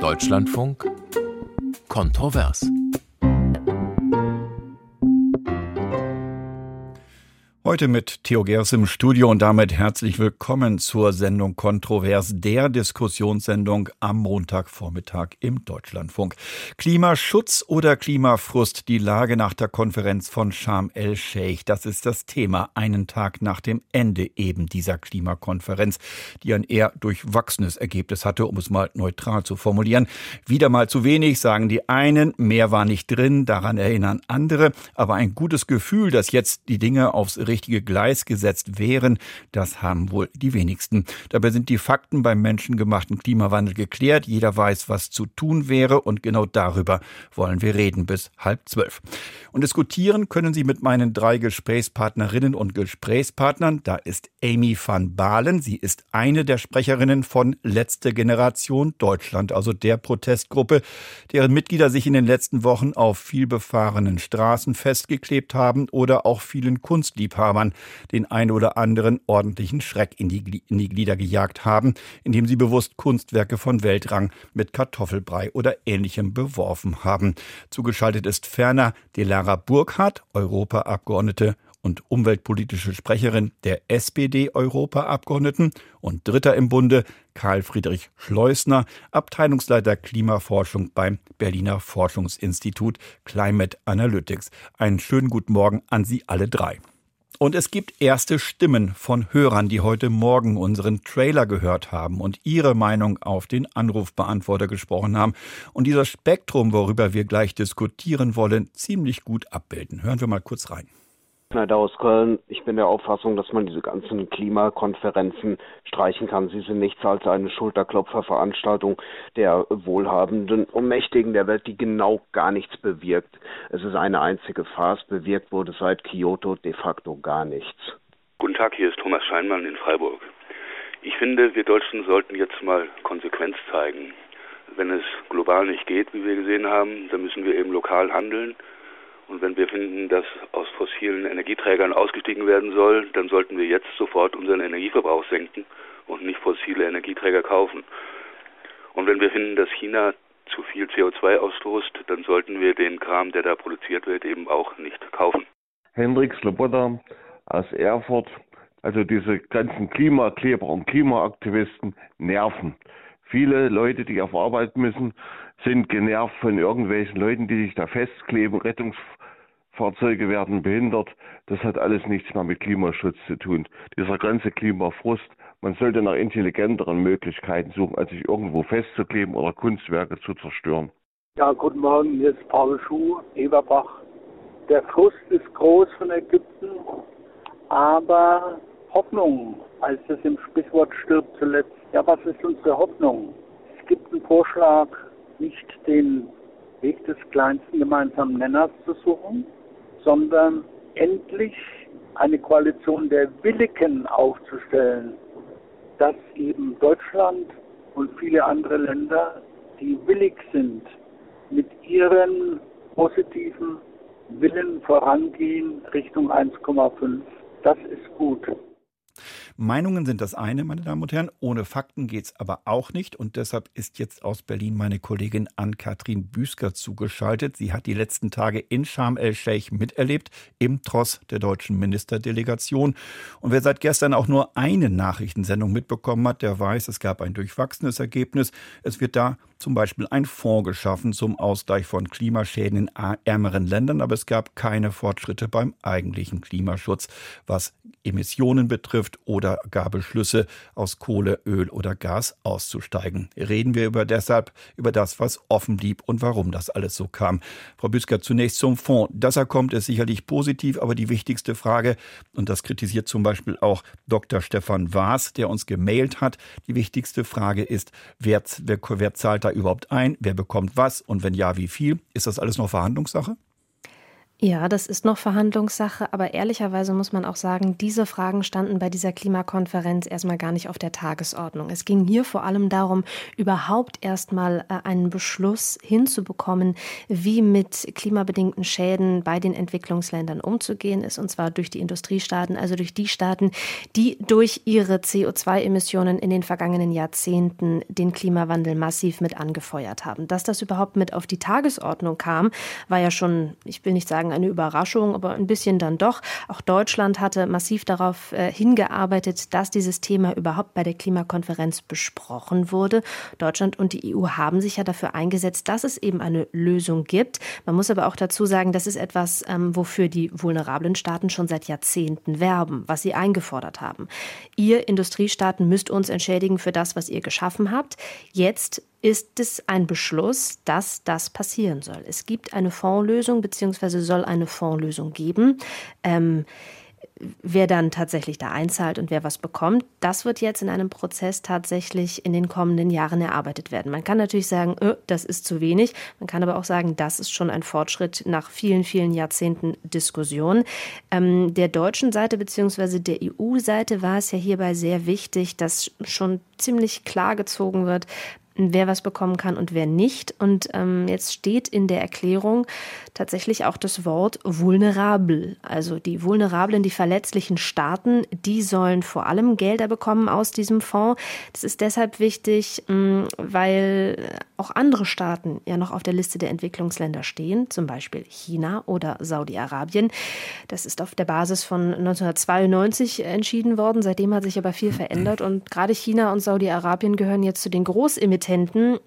Deutschlandfunk Kontrovers. Heute mit Theo Gers im Studio und damit herzlich willkommen zur Sendung Kontrovers, der Diskussionssendung am Montagvormittag im Deutschlandfunk. Klimaschutz oder Klimafrust, die Lage nach der Konferenz von Sharm el-Sheikh, das ist das Thema einen Tag nach dem Ende eben dieser Klimakonferenz, die ein eher durchwachsenes Ergebnis hatte, um es mal neutral zu formulieren. Wieder mal zu wenig, sagen die einen, mehr war nicht drin, daran erinnern andere, aber ein gutes Gefühl, dass jetzt die Dinge aufs Gleis gesetzt wären, das haben wohl die wenigsten. Dabei sind die Fakten beim menschengemachten Klimawandel geklärt. Jeder weiß, was zu tun wäre und genau darüber wollen wir reden bis halb zwölf. Und diskutieren können Sie mit meinen drei Gesprächspartnerinnen und Gesprächspartnern. Da ist Amy van Balen. Sie ist eine der Sprecherinnen von Letzte Generation Deutschland, also der Protestgruppe, deren Mitglieder sich in den letzten Wochen auf vielbefahrenen Straßen festgeklebt haben oder auch vielen Kunstliebhabern Liebhabern den ein oder anderen ordentlichen Schreck in die, in die Glieder gejagt haben, indem sie bewusst Kunstwerke von Weltrang mit Kartoffelbrei oder ähnlichem beworfen haben. Zugeschaltet ist ferner Delara Burkhardt, Europaabgeordnete und umweltpolitische Sprecherin der SPD-Europaabgeordneten und Dritter im Bunde Karl Friedrich Schleusner, Abteilungsleiter Klimaforschung beim Berliner Forschungsinstitut Climate Analytics. Einen schönen guten Morgen an Sie alle drei. Und es gibt erste Stimmen von Hörern, die heute Morgen unseren Trailer gehört haben und ihre Meinung auf den Anrufbeantworter gesprochen haben und dieser Spektrum, worüber wir gleich diskutieren wollen, ziemlich gut abbilden. Hören wir mal kurz rein. Schneider aus Köln. Ich bin der Auffassung, dass man diese ganzen Klimakonferenzen streichen kann. Sie sind nichts als eine Schulterklopferveranstaltung der Wohlhabenden und Mächtigen der Welt, die genau gar nichts bewirkt. Es ist eine einzige Farce. Bewirkt wurde seit Kyoto de facto gar nichts. Guten Tag, hier ist Thomas Scheinmann in Freiburg. Ich finde, wir Deutschen sollten jetzt mal Konsequenz zeigen. Wenn es global nicht geht, wie wir gesehen haben, dann müssen wir eben lokal handeln und wenn wir finden, dass aus fossilen Energieträgern ausgestiegen werden soll, dann sollten wir jetzt sofort unseren Energieverbrauch senken und nicht fossile Energieträger kaufen. Und wenn wir finden, dass China zu viel CO2 ausstoßt, dann sollten wir den Kram, der da produziert wird, eben auch nicht kaufen. Hendrik Sloboda aus Erfurt. Also diese ganzen Klimakleber und Klimaaktivisten nerven. Viele Leute, die auf Arbeit müssen, sind genervt von irgendwelchen Leuten, die sich da festkleben. Rettungsfahrzeuge werden behindert. Das hat alles nichts mehr mit Klimaschutz zu tun. Dieser ganze Klimafrust, man sollte nach intelligenteren Möglichkeiten suchen, als sich irgendwo festzukleben oder Kunstwerke zu zerstören. Ja, guten Morgen, hier ist Paul Schuh, Eberbach. Der Frust ist groß von Ägypten, aber Hoffnung, heißt es im Sprichwort, stirbt zuletzt. Ja, was ist unsere Hoffnung? Es gibt einen Vorschlag nicht den Weg des kleinsten gemeinsamen Nenners zu suchen, sondern endlich eine Koalition der Willigen aufzustellen, dass eben Deutschland und viele andere Länder, die willig sind, mit ihren positiven Willen vorangehen Richtung 1,5. Das ist gut. Meinungen sind das eine, meine Damen und Herren. Ohne Fakten geht es aber auch nicht. Und deshalb ist jetzt aus Berlin meine Kollegin Ann-Kathrin Büsker zugeschaltet. Sie hat die letzten Tage in Sharm el-Sheikh miterlebt, im Tross der deutschen Ministerdelegation. Und wer seit gestern auch nur eine Nachrichtensendung mitbekommen hat, der weiß, es gab ein durchwachsenes Ergebnis. Es wird da zum Beispiel ein Fonds geschaffen zum Ausgleich von Klimaschäden in ärmeren Ländern, aber es gab keine Fortschritte beim eigentlichen Klimaschutz, was Emissionen betrifft oder gar Beschlüsse, aus Kohle, Öl oder Gas auszusteigen. Reden wir über deshalb über das, was offen blieb und warum das alles so kam. Frau Büsker, zunächst zum Fonds. Dass er kommt, ist sicherlich positiv, aber die wichtigste Frage, und das kritisiert zum Beispiel auch Dr. Stefan Waas, der uns gemailt hat, die wichtigste Frage ist, wer, wer, wer zahlt da überhaupt ein? Wer bekommt was? Und wenn ja, wie viel? Ist das alles noch Verhandlungssache? Ja, das ist noch Verhandlungssache, aber ehrlicherweise muss man auch sagen, diese Fragen standen bei dieser Klimakonferenz erstmal gar nicht auf der Tagesordnung. Es ging hier vor allem darum, überhaupt erstmal äh, einen Beschluss hinzubekommen, wie mit klimabedingten Schäden bei den Entwicklungsländern umzugehen ist, und zwar durch die Industriestaaten, also durch die Staaten, die durch ihre CO2-Emissionen in den vergangenen Jahrzehnten den Klimawandel massiv mit angefeuert haben. Dass das überhaupt mit auf die Tagesordnung kam, war ja schon, ich will nicht sagen, eine Überraschung, aber ein bisschen dann doch. Auch Deutschland hatte massiv darauf äh, hingearbeitet, dass dieses Thema überhaupt bei der Klimakonferenz besprochen wurde. Deutschland und die EU haben sich ja dafür eingesetzt, dass es eben eine Lösung gibt. Man muss aber auch dazu sagen, das ist etwas, ähm, wofür die vulnerablen Staaten schon seit Jahrzehnten werben, was sie eingefordert haben. Ihr Industriestaaten müsst uns entschädigen für das, was ihr geschaffen habt. Jetzt ist es ein Beschluss, dass das passieren soll. Es gibt eine Fondslösung beziehungsweise soll eine Fondslösung geben. Ähm, wer dann tatsächlich da einzahlt und wer was bekommt, das wird jetzt in einem Prozess tatsächlich in den kommenden Jahren erarbeitet werden. Man kann natürlich sagen, öh, das ist zu wenig. Man kann aber auch sagen, das ist schon ein Fortschritt nach vielen, vielen Jahrzehnten Diskussion. Ähm, der deutschen Seite bzw. der EU-Seite war es ja hierbei sehr wichtig, dass schon ziemlich klar gezogen wird, wer was bekommen kann und wer nicht. Und ähm, jetzt steht in der Erklärung tatsächlich auch das Wort vulnerabel. Also die vulnerablen, die verletzlichen Staaten, die sollen vor allem Gelder bekommen aus diesem Fonds. Das ist deshalb wichtig, mm, weil auch andere Staaten ja noch auf der Liste der Entwicklungsländer stehen, zum Beispiel China oder Saudi-Arabien. Das ist auf der Basis von 1992 entschieden worden. Seitdem hat sich aber viel verändert und gerade China und Saudi-Arabien gehören jetzt zu den Großemittenten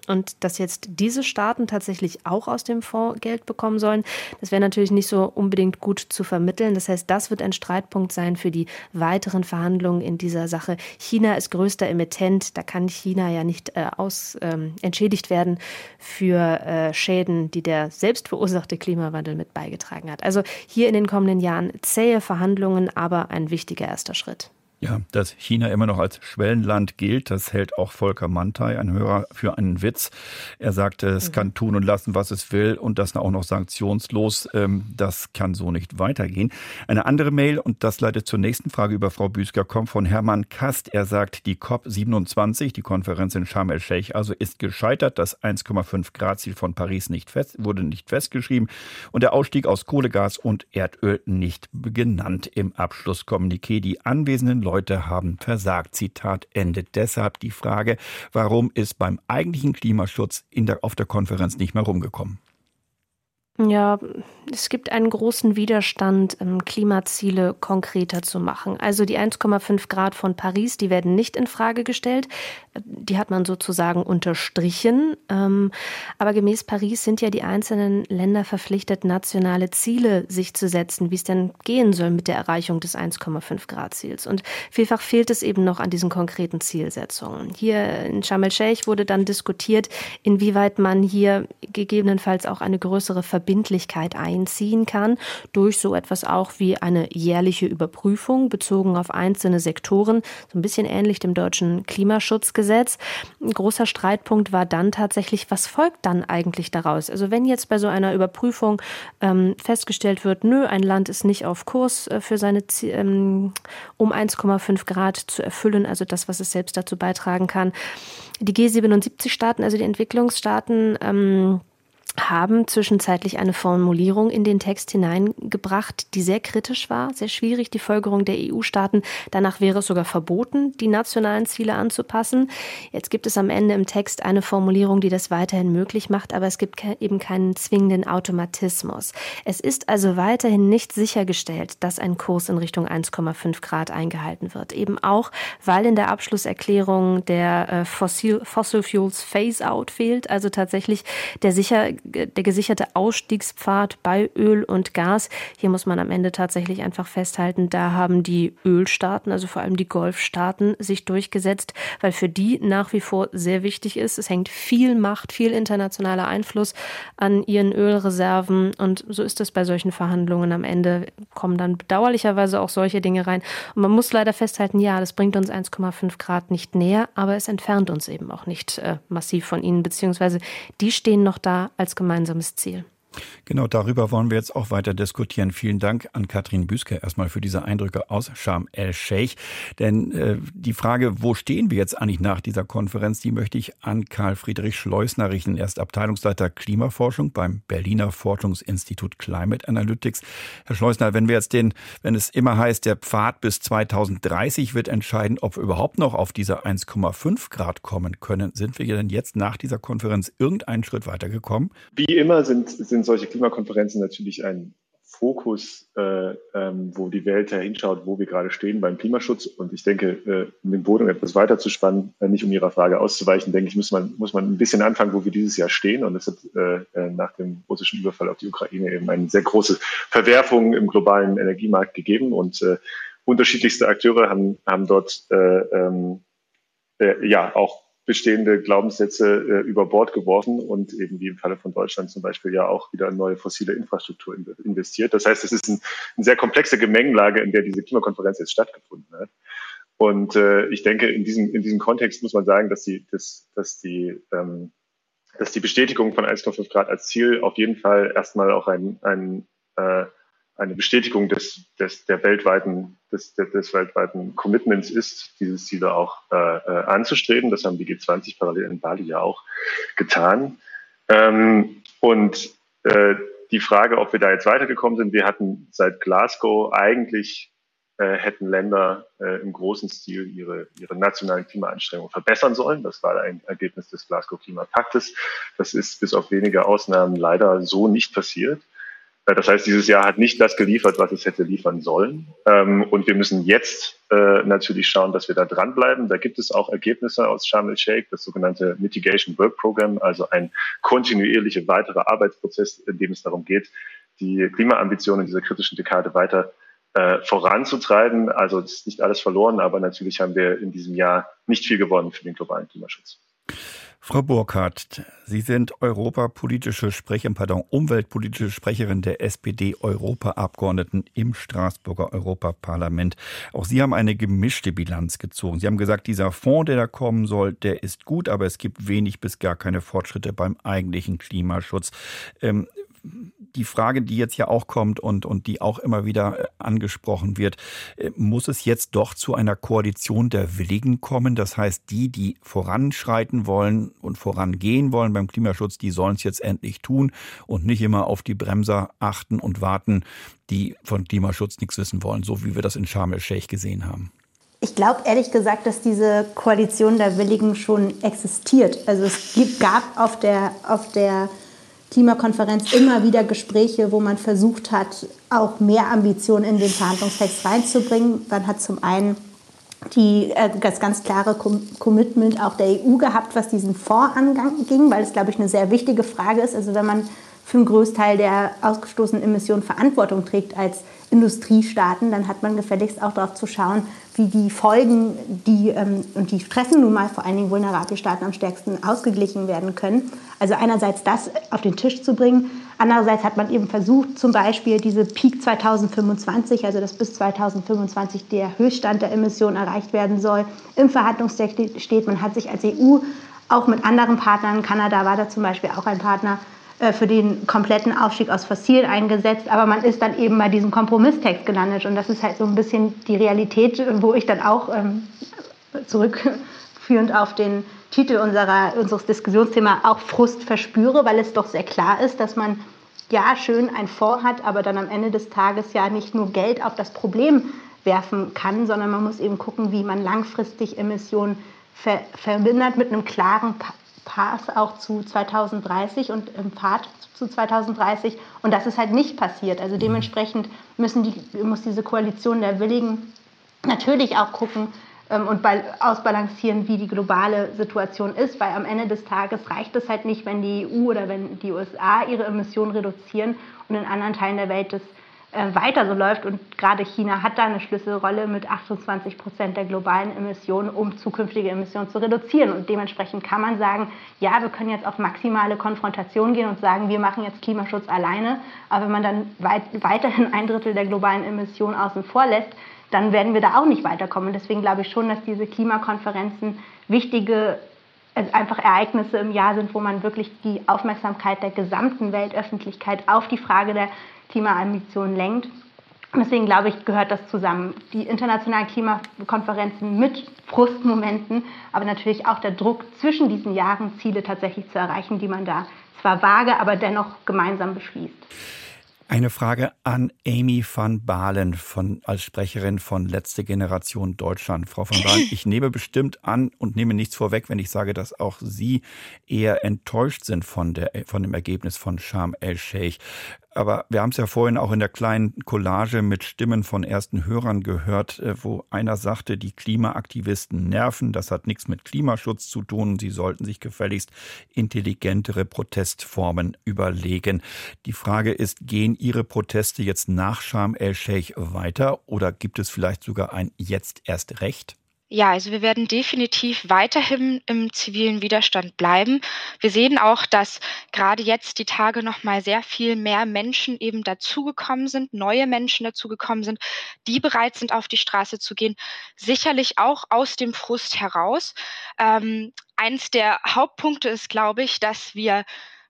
und dass jetzt diese Staaten tatsächlich auch aus dem Fonds Geld bekommen sollen, das wäre natürlich nicht so unbedingt gut zu vermitteln. Das heißt, das wird ein Streitpunkt sein für die weiteren Verhandlungen in dieser Sache. China ist größter Emittent, da kann China ja nicht äh, aus, ähm, entschädigt werden werden für äh, Schäden, die der selbst verursachte Klimawandel mit beigetragen hat. Also hier in den kommenden Jahren zähe Verhandlungen, aber ein wichtiger erster Schritt. Ja, dass China immer noch als Schwellenland gilt, das hält auch Volker Mantei, ein Hörer, für einen Witz. Er sagte, es mhm. kann tun und lassen, was es will und das auch noch sanktionslos. Ähm, das kann so nicht weitergehen. Eine andere Mail, und das leitet zur nächsten Frage über Frau Büsker, kommt von Hermann Kast. Er sagt, die COP27, die Konferenz in Sharm el-Sheikh, also ist gescheitert. Das 1,5 Grad Ziel von Paris nicht fest, wurde nicht festgeschrieben und der Ausstieg aus Kohle, Gas und Erdöl nicht genannt im Abschlusskommuniqué. Die anwesenden Leute haben versagt. Zitat Ende. Deshalb die Frage, warum ist beim eigentlichen Klimaschutz der, auf der Konferenz nicht mehr rumgekommen? Ja, es gibt einen großen Widerstand, ähm, Klimaziele konkreter zu machen. Also die 1,5 Grad von Paris, die werden nicht in Frage gestellt. Die hat man sozusagen unterstrichen. Ähm, aber gemäß Paris sind ja die einzelnen Länder verpflichtet, nationale Ziele sich zu setzen, wie es denn gehen soll mit der Erreichung des 1,5 Grad Ziels. Und vielfach fehlt es eben noch an diesen konkreten Zielsetzungen. Hier in Sharm el-Sheikh wurde dann diskutiert, inwieweit man hier gegebenenfalls auch eine größere Verbindung Verbindlichkeit einziehen kann, durch so etwas auch wie eine jährliche Überprüfung bezogen auf einzelne Sektoren, so ein bisschen ähnlich dem deutschen Klimaschutzgesetz. Ein großer Streitpunkt war dann tatsächlich, was folgt dann eigentlich daraus? Also wenn jetzt bei so einer Überprüfung ähm, festgestellt wird, nö, ein Land ist nicht auf Kurs äh, für seine ähm, um 1,5 Grad zu erfüllen, also das, was es selbst dazu beitragen kann. Die G77-Staaten, also die Entwicklungsstaaten, ähm, haben zwischenzeitlich eine Formulierung in den Text hineingebracht, die sehr kritisch war, sehr schwierig, die Folgerung der EU-Staaten. Danach wäre es sogar verboten, die nationalen Ziele anzupassen. Jetzt gibt es am Ende im Text eine Formulierung, die das weiterhin möglich macht, aber es gibt eben keinen zwingenden Automatismus. Es ist also weiterhin nicht sichergestellt, dass ein Kurs in Richtung 1,5 Grad eingehalten wird. Eben auch, weil in der Abschlusserklärung der äh, Fossil, Fossil Fuels Phase-out fehlt, also tatsächlich der sicher der gesicherte Ausstiegspfad bei Öl und Gas. Hier muss man am Ende tatsächlich einfach festhalten, da haben die Ölstaaten, also vor allem die Golfstaaten, sich durchgesetzt, weil für die nach wie vor sehr wichtig ist. Es hängt viel Macht, viel internationaler Einfluss an ihren Ölreserven und so ist es bei solchen Verhandlungen. Am Ende kommen dann bedauerlicherweise auch solche Dinge rein. Und man muss leider festhalten, ja, das bringt uns 1,5 Grad nicht näher, aber es entfernt uns eben auch nicht äh, massiv von ihnen, beziehungsweise die stehen noch da als gemeinsames Ziel. Genau darüber wollen wir jetzt auch weiter diskutieren. Vielen Dank an Katrin Büske erstmal für diese Eindrücke aus Sharm el-Sheikh. Denn äh, die Frage, wo stehen wir jetzt eigentlich nach dieser Konferenz, die möchte ich an Karl Friedrich Schleusner richten. Er ist Abteilungsleiter Klimaforschung beim Berliner Forschungsinstitut Climate Analytics. Herr Schleusner, wenn wir jetzt den, wenn es immer heißt, der Pfad bis 2030 wird entscheiden, ob wir überhaupt noch auf diese 1,5 Grad kommen können, sind wir denn jetzt nach dieser Konferenz irgendeinen Schritt weitergekommen? Wie immer sind, sind solche Klimakonferenzen natürlich ein Fokus, äh, ähm, wo die Welt hinschaut, wo wir gerade stehen beim Klimaschutz. Und ich denke, äh, um den Boden etwas weiter zu spannen, äh, nicht um Ihrer Frage auszuweichen, denke ich, muss man, muss man ein bisschen anfangen, wo wir dieses Jahr stehen. Und es hat äh, äh, nach dem russischen Überfall auf die Ukraine eben eine sehr große Verwerfung im globalen Energiemarkt gegeben. Und äh, unterschiedlichste Akteure haben, haben dort äh, ähm, äh, ja auch bestehende Glaubenssätze äh, über Bord geworfen und eben wie im Falle von Deutschland zum Beispiel ja auch wieder in neue fossile Infrastruktur investiert. Das heißt, es ist ein, eine sehr komplexe Gemengelage, in der diese Klimakonferenz jetzt stattgefunden hat. Und äh, ich denke, in diesem, in diesem Kontext muss man sagen, dass die, dass, dass die, ähm, dass die Bestätigung von 1,5 Grad als Ziel auf jeden Fall erstmal auch ein, ein äh, eine Bestätigung des, des, der weltweiten, des, des weltweiten Commitments ist, dieses Ziel auch äh, äh anzustreben. Das haben die G20 parallel in Bali ja auch getan. Ähm, und äh, die Frage, ob wir da jetzt weitergekommen sind, wir hatten seit Glasgow eigentlich äh, hätten Länder äh, im großen Stil ihre, ihre nationalen Klimaanstrengungen verbessern sollen. Das war ein Ergebnis des Glasgow Klimapaktes. Das ist bis auf wenige Ausnahmen leider so nicht passiert. Äh, das heißt, dieses Jahr hat nicht das geliefert, was es hätte liefern sollen. Ähm, und wir müssen jetzt äh, natürlich schauen, dass wir da dranbleiben. Da gibt es auch Ergebnisse aus Sharm el-Sheikh, das sogenannte Mitigation Work Program, also ein kontinuierlicher weiterer Arbeitsprozess, in dem es darum geht, die Klimaambitionen dieser kritischen Dekade weiter äh, voranzutreiben. Also es ist nicht alles verloren, aber natürlich haben wir in diesem Jahr nicht viel gewonnen für den globalen Klimaschutz. Frau Burkhardt, Sie sind europapolitische Sprecherin, pardon, umweltpolitische Sprecherin der SPD-Europaabgeordneten im Straßburger Europaparlament. Auch Sie haben eine gemischte Bilanz gezogen. Sie haben gesagt, dieser Fonds, der da kommen soll, der ist gut, aber es gibt wenig bis gar keine Fortschritte beim eigentlichen Klimaschutz. Ähm, die Frage, die jetzt ja auch kommt und, und die auch immer wieder äh, angesprochen wird, äh, muss es jetzt doch zu einer Koalition der Willigen kommen? Das heißt, die, die voranschreiten wollen und vorangehen wollen beim Klimaschutz, die sollen es jetzt endlich tun und nicht immer auf die Bremser achten und warten, die von Klimaschutz nichts wissen wollen, so wie wir das in Sharm el-Sheikh gesehen haben. Ich glaube ehrlich gesagt, dass diese Koalition der Willigen schon existiert. Also es gab auf der, auf der Klimakonferenz immer wieder Gespräche, wo man versucht hat, auch mehr Ambitionen in den Verhandlungstext reinzubringen. Man hat zum einen die, äh, das ganz klare Commitment auch der EU gehabt, was diesen Fonds anging, weil es, glaube ich, eine sehr wichtige Frage ist. Also wenn man für einen Großteil der ausgestoßenen Emissionen Verantwortung trägt als Industriestaaten, dann hat man gefälligst auch darauf zu schauen, wie die Folgen, die, ähm, und die treffen nun mal vor allen Dingen vulnerable Staaten am stärksten ausgeglichen werden können. Also einerseits das auf den Tisch zu bringen, andererseits hat man eben versucht, zum Beispiel diese Peak 2025, also dass bis 2025 der Höchststand der Emissionen erreicht werden soll, im Verhandlungstext steht, man hat sich als EU auch mit anderen Partnern, Kanada war da zum Beispiel auch ein Partner, für den kompletten Ausstieg aus Fossil eingesetzt, aber man ist dann eben bei diesem Kompromisstext gelandet. Und das ist halt so ein bisschen die Realität, wo ich dann auch ähm, zurückführend auf den Titel unserer, unseres Diskussionsthema auch Frust verspüre, weil es doch sehr klar ist, dass man ja schön ein Fonds hat, aber dann am Ende des Tages ja nicht nur Geld auf das Problem werfen kann, sondern man muss eben gucken, wie man langfristig Emissionen ver vermindert mit einem klaren Path auch zu 2030 und im Pfad zu 2030. Und das ist halt nicht passiert. Also dementsprechend müssen die, muss diese Koalition der Willigen natürlich auch gucken ähm, und ausbalancieren, wie die globale Situation ist, weil am Ende des Tages reicht es halt nicht, wenn die EU oder wenn die USA ihre Emissionen reduzieren und in anderen Teilen der Welt das weiter so läuft. Und gerade China hat da eine Schlüsselrolle mit 28 Prozent der globalen Emissionen, um zukünftige Emissionen zu reduzieren. Und dementsprechend kann man sagen, ja, wir können jetzt auf maximale Konfrontation gehen und sagen, wir machen jetzt Klimaschutz alleine. Aber wenn man dann weit, weiterhin ein Drittel der globalen Emissionen außen vor lässt, dann werden wir da auch nicht weiterkommen. Deswegen glaube ich schon, dass diese Klimakonferenzen wichtige es einfach Ereignisse im Jahr sind, wo man wirklich die Aufmerksamkeit der gesamten Weltöffentlichkeit auf die Frage der Klimaambitionen lenkt. Deswegen glaube ich, gehört das zusammen. Die internationalen Klimakonferenzen mit Frustmomenten, aber natürlich auch der Druck zwischen diesen Jahren, Ziele tatsächlich zu erreichen, die man da zwar vage, aber dennoch gemeinsam beschließt. Eine Frage an Amy van Balen von, als Sprecherin von Letzte Generation Deutschland. Frau van Balen, ich nehme bestimmt an und nehme nichts vorweg, wenn ich sage, dass auch Sie eher enttäuscht sind von, der, von dem Ergebnis von Sharm el-Sheikh. Aber wir haben es ja vorhin auch in der kleinen Collage mit Stimmen von ersten Hörern gehört, äh, wo einer sagte, die Klimaaktivisten nerven. Das hat nichts mit Klimaschutz zu tun. Sie sollten sich gefälligst intelligentere Protestformen überlegen. Die Frage ist, gehen Ihre Proteste jetzt nach Sharm el-Sheikh weiter oder gibt es vielleicht sogar ein Jetzt erst Recht? Ja, also wir werden definitiv weiterhin im zivilen Widerstand bleiben. Wir sehen auch, dass gerade jetzt die Tage noch mal sehr viel mehr Menschen eben dazugekommen sind, neue Menschen dazugekommen sind, die bereit sind, auf die Straße zu gehen. Sicherlich auch aus dem Frust heraus. Ähm, eins der Hauptpunkte ist, glaube ich, dass wir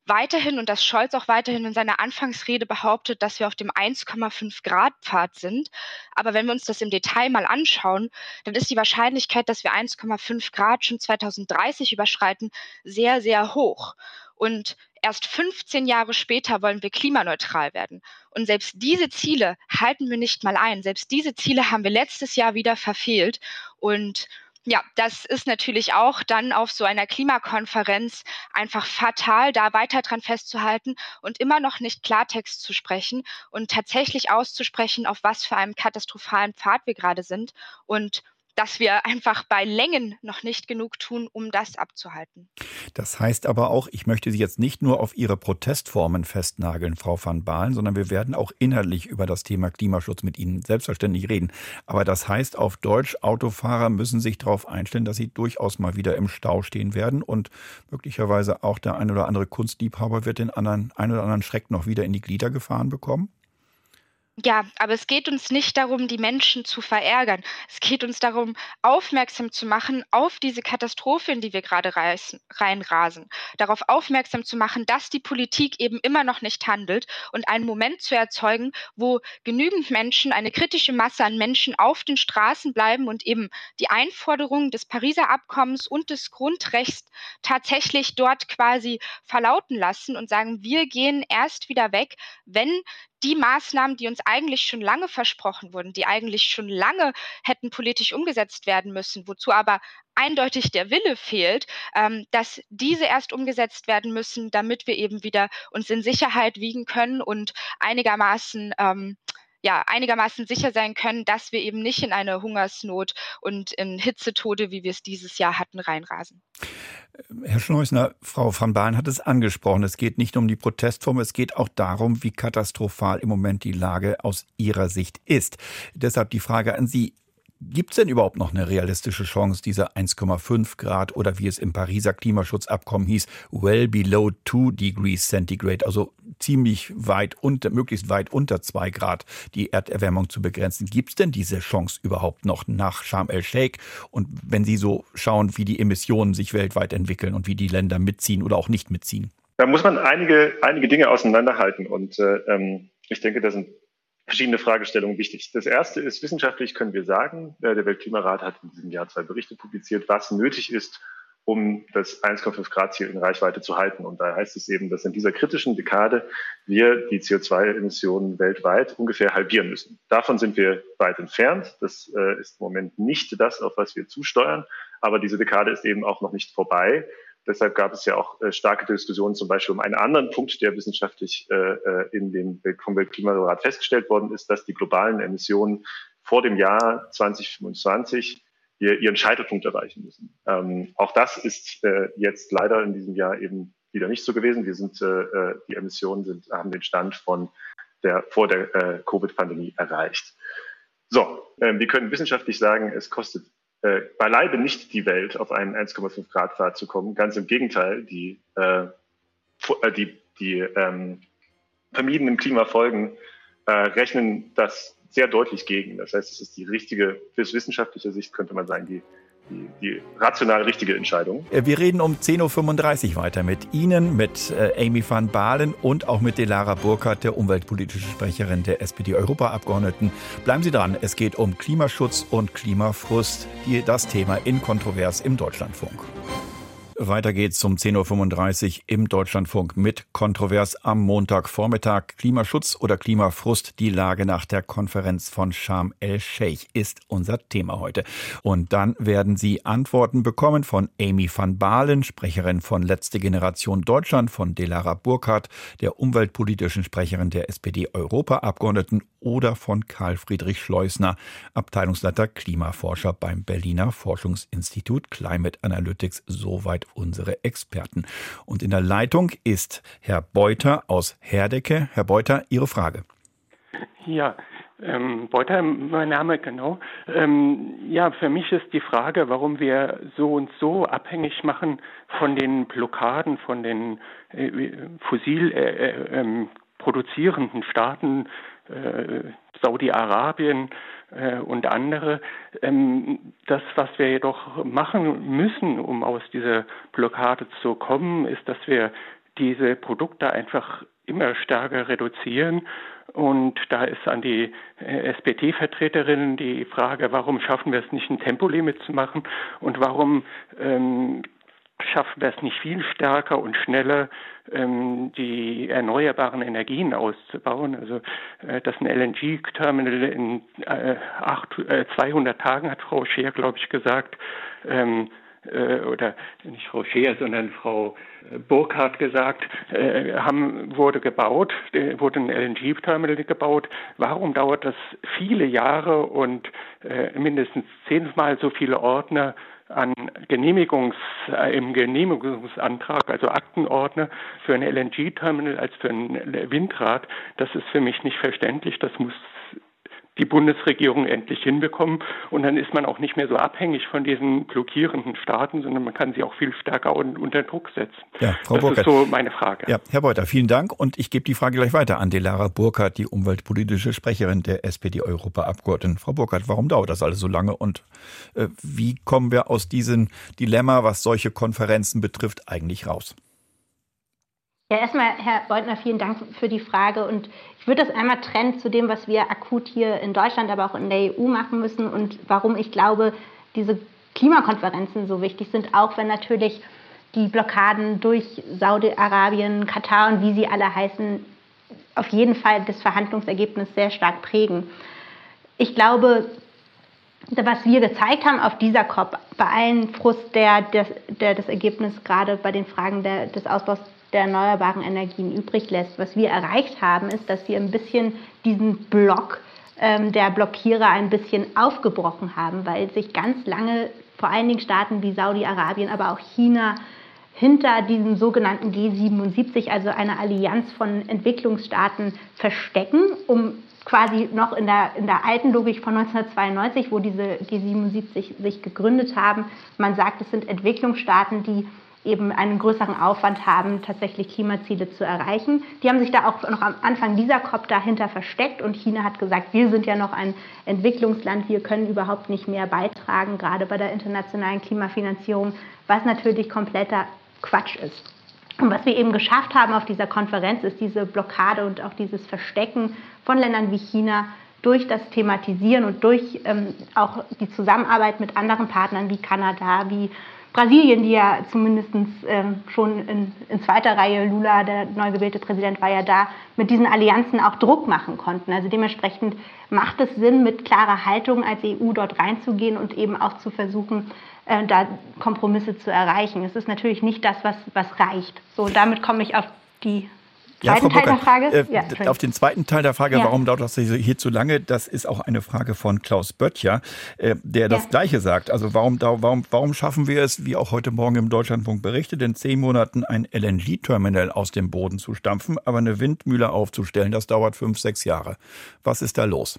weiterhin und dass Scholz auch weiterhin in seiner Anfangsrede behauptet, dass wir auf dem 1,5 Grad Pfad sind. Aber wenn wir uns das im Detail mal anschauen, dann ist die Wahrscheinlichkeit, dass wir 1,5 Grad schon 2030 überschreiten, sehr, sehr hoch. Und erst 15 Jahre später wollen wir klimaneutral werden. Und selbst diese Ziele halten wir nicht mal ein. Selbst diese Ziele haben wir letztes Jahr wieder verfehlt. Und ja, das ist natürlich auch dann auf so einer Klimakonferenz einfach fatal, da weiter dran festzuhalten und immer noch nicht Klartext zu sprechen und tatsächlich auszusprechen, auf was für einem katastrophalen Pfad wir gerade sind. Und dass wir einfach bei Längen noch nicht genug tun, um das abzuhalten. Das heißt aber auch, ich möchte Sie jetzt nicht nur auf Ihre Protestformen festnageln, Frau van Baalen, sondern wir werden auch inhaltlich über das Thema Klimaschutz mit Ihnen selbstverständlich reden. Aber das heißt auf Deutsch, Autofahrer müssen sich darauf einstellen, dass sie durchaus mal wieder im Stau stehen werden und möglicherweise auch der ein oder andere Kunstliebhaber wird den anderen, ein oder anderen Schreck noch wieder in die Glieder gefahren bekommen? Ja, aber es geht uns nicht darum, die Menschen zu verärgern. Es geht uns darum, aufmerksam zu machen auf diese Katastrophe, in die wir gerade reißen, reinrasen. Darauf aufmerksam zu machen, dass die Politik eben immer noch nicht handelt und einen Moment zu erzeugen, wo genügend Menschen, eine kritische Masse an Menschen auf den Straßen bleiben und eben die Einforderungen des Pariser Abkommens und des Grundrechts tatsächlich dort quasi verlauten lassen und sagen, wir gehen erst wieder weg, wenn die Maßnahmen, die uns eigentlich schon lange versprochen wurden, die eigentlich schon lange hätten politisch umgesetzt werden müssen, wozu aber eindeutig der Wille fehlt, ähm, dass diese erst umgesetzt werden müssen, damit wir eben wieder uns in Sicherheit wiegen können und einigermaßen ähm, ja, einigermaßen sicher sein können, dass wir eben nicht in eine Hungersnot und in Hitzetode, wie wir es dieses Jahr hatten, reinrasen. Herr Schneusner, Frau van Baalen hat es angesprochen. Es geht nicht nur um die Protestform, es geht auch darum, wie katastrophal im Moment die Lage aus Ihrer Sicht ist. Deshalb die Frage an Sie. Gibt es denn überhaupt noch eine realistische Chance, diese 1,5 Grad oder wie es im Pariser Klimaschutzabkommen hieß, well below 2 degrees centigrade, also ziemlich weit unter, möglichst weit unter 2 Grad die Erderwärmung zu begrenzen? Gibt es denn diese Chance überhaupt noch nach Sharm el-Sheikh? Und wenn Sie so schauen, wie die Emissionen sich weltweit entwickeln und wie die Länder mitziehen oder auch nicht mitziehen? Da muss man einige, einige Dinge auseinanderhalten und äh, ähm, ich denke, da sind verschiedene Fragestellungen wichtig. Das erste ist, wissenschaftlich können wir sagen, äh, der Weltklimarat hat in diesem Jahr zwei Berichte publiziert, was nötig ist, um das 1,5 Grad Ziel in Reichweite zu halten. Und da heißt es eben, dass in dieser kritischen Dekade wir die CO2-Emissionen weltweit ungefähr halbieren müssen. Davon sind wir weit entfernt. Das äh, ist im Moment nicht das, auf was wir zusteuern. Aber diese Dekade ist eben auch noch nicht vorbei. Deshalb gab es ja auch äh, starke Diskussionen zum Beispiel um einen anderen Punkt, der wissenschaftlich äh, äh in dem vom Weltklimarat festgestellt worden ist, dass die globalen Emissionen vor dem Jahr 2025 ihr, ihren Scheitelpunkt erreichen müssen. Ähm, auch das ist äh, jetzt leider in diesem Jahr eben wieder nicht so gewesen. Wir sind, äh, äh die Emissionen sind, haben den Stand von der vor der äh, Covid-Pandemie erreicht. So, äh, wir können wissenschaftlich sagen, es kostet äh, beileibe nicht die Welt auf einen 1,5 Grad Pfad zu kommen. Ganz im Gegenteil, die, äh, äh, die, die ähm, vermiedenen Klimafolgen äh, rechnen das sehr deutlich gegen. Das heißt, es ist die richtige, aus wissenschaftlicher Sicht könnte man sagen, die die, die rational richtige Entscheidung. Äh, wir reden um 10.35 Uhr weiter mit Ihnen, mit äh, Amy van Balen und auch mit Delara Burkhardt, der umweltpolitische Sprecherin der SPD-Europaabgeordneten. Bleiben Sie dran, es geht um Klimaschutz und Klimafrust, das Thema in Kontrovers im Deutschlandfunk. Weiter geht's um 10.35 Uhr im Deutschlandfunk mit Kontrovers am Montagvormittag. Klimaschutz oder Klimafrust, die Lage nach der Konferenz von Sharm el-Sheikh ist unser Thema heute. Und dann werden Sie Antworten bekommen von Amy van Balen, Sprecherin von Letzte Generation Deutschland, von Delara Burkhardt, der umweltpolitischen Sprecherin der SPD-Europaabgeordneten oder von Karl Friedrich Schleusner, Abteilungsleiter Klimaforscher beim Berliner Forschungsinstitut Climate Analytics. Soweit unsere Experten. Und in der Leitung ist Herr Beuter aus Herdecke. Herr Beuter, Ihre Frage. Ja, ähm, Beuter, mein Name, genau. Ähm, ja, für mich ist die Frage, warum wir so und so abhängig machen von den Blockaden, von den äh, fossil äh, äh, ähm, produzierenden Staaten, äh, Saudi-Arabien, äh, und andere. Ähm, das, was wir jedoch machen müssen, um aus dieser Blockade zu kommen, ist, dass wir diese Produkte einfach immer stärker reduzieren. Und da ist an die äh, SPD-Vertreterinnen die Frage, warum schaffen wir es nicht, ein Tempolimit zu machen und warum ähm, schaffen wir es nicht viel stärker und schneller, ähm, die erneuerbaren Energien auszubauen. Also äh, dass ein LNG-Terminal in äh, acht, äh, 200 Tagen, hat Frau Scheer, glaube ich, gesagt, ähm, äh, oder nicht Frau Scheer, sondern Frau äh, Burkhardt gesagt, äh, haben, wurde gebaut, äh, wurde ein LNG-Terminal gebaut. Warum dauert das viele Jahre und äh, mindestens zehnmal so viele Ordner an Genehmigungs, äh, im Genehmigungsantrag, also Aktenordner für ein LNG-Terminal als für ein Windrad, das ist für mich nicht verständlich. Das muss die Bundesregierung endlich hinbekommen. Und dann ist man auch nicht mehr so abhängig von diesen blockierenden Staaten, sondern man kann sie auch viel stärker unter Druck setzen. Ja, Frau das Burkhardt. ist so meine Frage. Ja, Herr Beuter, vielen Dank. Und ich gebe die Frage gleich weiter an Delara Burkhardt, die umweltpolitische Sprecherin der SPD-Europaabgeordneten. Frau Burkhardt, warum dauert das alles so lange und äh, wie kommen wir aus diesem Dilemma, was solche Konferenzen betrifft, eigentlich raus? Ja, erstmal, Herr Beutner, vielen Dank für die Frage. Und ich würde das einmal trennen zu dem, was wir akut hier in Deutschland, aber auch in der EU machen müssen und warum ich glaube, diese Klimakonferenzen so wichtig sind, auch wenn natürlich die Blockaden durch Saudi-Arabien, Katar und wie sie alle heißen, auf jeden Fall das Verhandlungsergebnis sehr stark prägen. Ich glaube, was wir gezeigt haben auf dieser COP, bei allen Frust, der, der, der das Ergebnis gerade bei den Fragen der, des Ausbaus der erneuerbaren Energien übrig lässt. Was wir erreicht haben, ist, dass wir ein bisschen diesen Block ähm, der Blockierer ein bisschen aufgebrochen haben, weil sich ganz lange vor allen Dingen Staaten wie Saudi-Arabien, aber auch China hinter diesem sogenannten G77, also einer Allianz von Entwicklungsstaaten, verstecken, um quasi noch in der, in der alten Logik von 1992, wo diese G77 sich gegründet haben, man sagt, es sind Entwicklungsstaaten, die eben einen größeren Aufwand haben, tatsächlich Klimaziele zu erreichen. Die haben sich da auch noch am Anfang dieser COP dahinter versteckt und China hat gesagt, wir sind ja noch ein Entwicklungsland, wir können überhaupt nicht mehr beitragen, gerade bei der internationalen Klimafinanzierung, was natürlich kompletter Quatsch ist. Und was wir eben geschafft haben auf dieser Konferenz, ist diese Blockade und auch dieses Verstecken von Ländern wie China durch das Thematisieren und durch ähm, auch die Zusammenarbeit mit anderen Partnern wie Kanada, wie Brasilien, die ja zumindest ähm, schon in, in, zweiter Reihe, Lula, der neu gewählte Präsident, war ja da, mit diesen Allianzen auch Druck machen konnten. Also dementsprechend macht es Sinn, mit klarer Haltung als EU dort reinzugehen und eben auch zu versuchen, äh, da Kompromisse zu erreichen. Es ist natürlich nicht das, was, was reicht. So, damit komme ich auf die ja, Frau Teil der Frage? Äh, ja, auf den zweiten Teil der Frage, ja. warum dauert das hier zu lange, das ist auch eine Frage von Klaus Böttcher, äh, der das Gleiche sagt. Also warum, warum, warum schaffen wir es, wie auch heute Morgen im Deutschlandfunk berichtet, in zehn Monaten ein LNG-Terminal aus dem Boden zu stampfen, aber eine Windmühle aufzustellen, das dauert fünf, sechs Jahre. Was ist da los?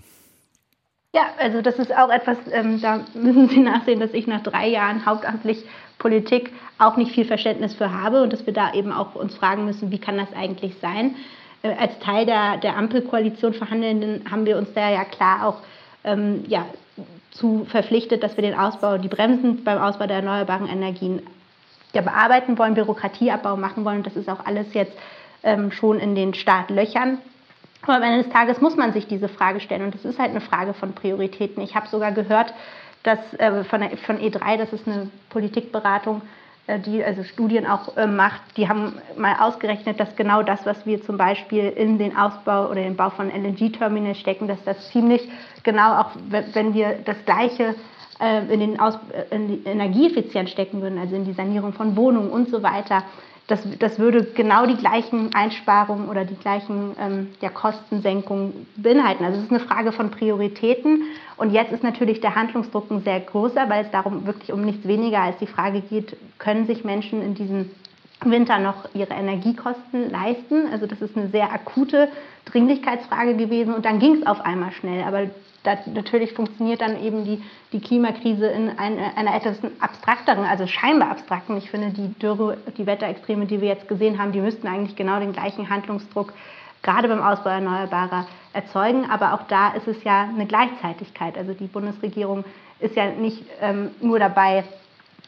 Ja, also das ist auch etwas, ähm, da müssen Sie nachsehen, dass ich nach drei Jahren hauptamtlich Politik auch nicht viel Verständnis für habe und dass wir da eben auch uns fragen müssen, wie kann das eigentlich sein? Äh, als Teil der, der Ampelkoalition Verhandelnden haben wir uns da ja klar auch ähm, ja, zu verpflichtet, dass wir den Ausbau, die Bremsen beim Ausbau der erneuerbaren Energien ja, bearbeiten wollen, Bürokratieabbau machen wollen. Das ist auch alles jetzt ähm, schon in den Startlöchern. Aber am Ende des Tages muss man sich diese Frage stellen und das ist halt eine Frage von Prioritäten. Ich habe sogar gehört, dass äh, von, der, von E3, das ist eine Politikberatung, äh, die also Studien auch äh, macht, die haben mal ausgerechnet, dass genau das, was wir zum Beispiel in den Ausbau oder den Bau von LNG-Terminals stecken, dass das ziemlich genau auch, wenn wir das Gleiche äh, in, den Aus, in die Energieeffizienz stecken würden, also in die Sanierung von Wohnungen und so weiter, das, das würde genau die gleichen Einsparungen oder die gleichen ähm, ja, Kostensenkungen beinhalten. Also es ist eine Frage von Prioritäten. Und jetzt ist natürlich der Handlungsdruck ein sehr großer, weil es darum wirklich um nichts weniger als die Frage geht, können sich Menschen in diesem Winter noch ihre Energiekosten leisten? Also das ist eine sehr akute Dringlichkeitsfrage gewesen und dann ging es auf einmal schnell. Aber da, natürlich funktioniert dann eben die, die Klimakrise in eine, einer etwas abstrakteren, also scheinbar abstrakten. Ich finde, die Dürre, die Wetterextreme, die wir jetzt gesehen haben, die müssten eigentlich genau den gleichen Handlungsdruck gerade beim Ausbau erneuerbarer erzeugen. Aber auch da ist es ja eine Gleichzeitigkeit. Also die Bundesregierung ist ja nicht ähm, nur dabei,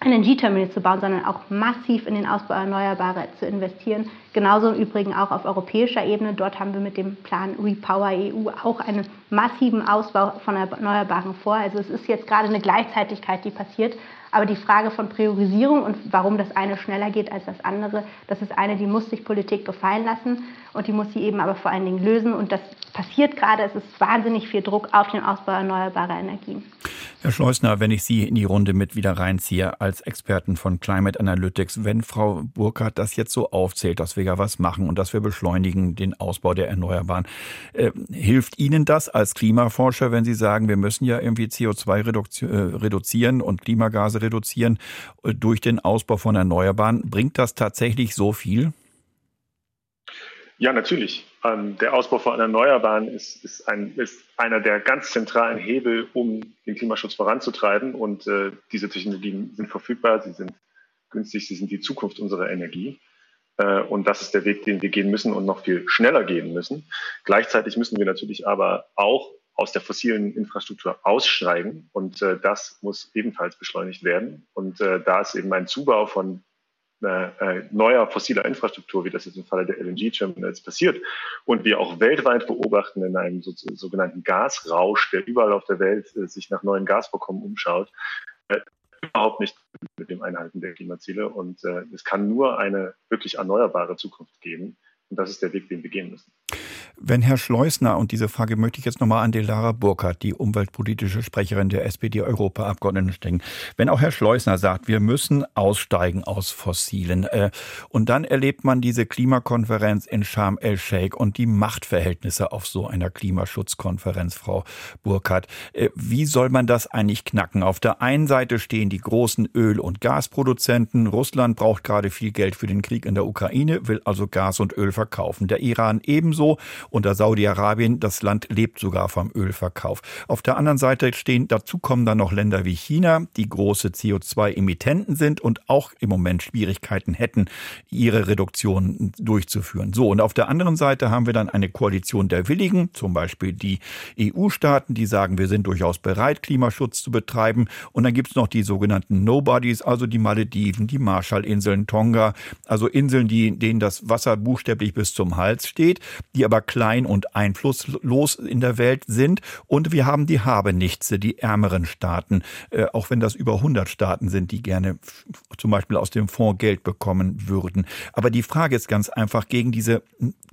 LNG-Terminals zu bauen, sondern auch massiv in den Ausbau erneuerbarer zu investieren. Genauso im Übrigen auch auf europäischer Ebene. Dort haben wir mit dem Plan Repower EU auch einen massiven Ausbau von Erneuerbaren vor. Also es ist jetzt gerade eine Gleichzeitigkeit, die passiert. Aber die Frage von Priorisierung und warum das eine schneller geht als das andere, das ist eine, die muss sich Politik gefallen lassen und die muss sie eben aber vor allen Dingen lösen. Und das passiert gerade. Es ist wahnsinnig viel Druck auf den Ausbau erneuerbarer Energien. Herr Schleusner, wenn ich Sie in die Runde mit wieder reinziehe als Experten von Climate Analytics, wenn Frau Burkhardt das jetzt so aufzählt, dass wir ja was machen und dass wir beschleunigen den Ausbau der Erneuerbaren, äh, hilft Ihnen das als Klimaforscher, wenn Sie sagen, wir müssen ja irgendwie CO2 reduzi äh, reduzieren und Klimagase reduzieren äh, durch den Ausbau von Erneuerbaren? Bringt das tatsächlich so viel? Ja, natürlich. Ähm, der Ausbau von Erneuerbaren ist, ist, ein, ist einer der ganz zentralen Hebel, um den Klimaschutz voranzutreiben. Und äh, diese Technologien sind verfügbar, sie sind günstig, sie sind die Zukunft unserer Energie. Äh, und das ist der Weg, den wir gehen müssen und noch viel schneller gehen müssen. Gleichzeitig müssen wir natürlich aber auch aus der fossilen Infrastruktur aussteigen. Und äh, das muss ebenfalls beschleunigt werden. Und äh, da ist eben ein Zubau von äh, neuer fossiler Infrastruktur, wie das jetzt im Falle der LNG-Terminals passiert, und wir auch weltweit beobachten in einem so, sogenannten Gasrausch, der überall auf der Welt äh, sich nach neuen Gasvorkommen umschaut, äh, überhaupt nicht mit dem Einhalten der Klimaziele. Und es kann nur eine wirklich erneuerbare Zukunft geben. Und das ist der Weg, den wir gehen müssen. Wenn Herr Schleusner, und diese Frage möchte ich jetzt nochmal an Delara Burkhardt, die umweltpolitische Sprecherin der SPD-Europaabgeordneten stellen, wenn auch Herr Schleusner sagt, wir müssen aussteigen aus Fossilen, äh, und dann erlebt man diese Klimakonferenz in Sharm el-Sheikh und die Machtverhältnisse auf so einer Klimaschutzkonferenz, Frau Burkhardt, äh, wie soll man das eigentlich knacken? Auf der einen Seite stehen die großen Öl- und Gasproduzenten, Russland braucht gerade viel Geld für den Krieg in der Ukraine, will also Gas und Öl verkaufen, der Iran ebenso, unter Saudi-Arabien. Das Land lebt sogar vom Ölverkauf. Auf der anderen Seite stehen, dazu kommen dann noch Länder wie China, die große CO2-Emittenten sind und auch im Moment Schwierigkeiten hätten, ihre Reduktion durchzuführen. So, und auf der anderen Seite haben wir dann eine Koalition der Willigen, zum Beispiel die EU-Staaten, die sagen, wir sind durchaus bereit, Klimaschutz zu betreiben. Und dann gibt es noch die sogenannten Nobodies, also die Malediven, die Marshallinseln, Tonga, also Inseln, die, denen das Wasser buchstäblich bis zum Hals steht, die aber klein und einflusslos in der Welt sind. Und wir haben die Habenichtse, die ärmeren Staaten, äh, auch wenn das über 100 Staaten sind, die gerne zum Beispiel aus dem Fonds Geld bekommen würden. Aber die Frage ist ganz einfach, gegen diese,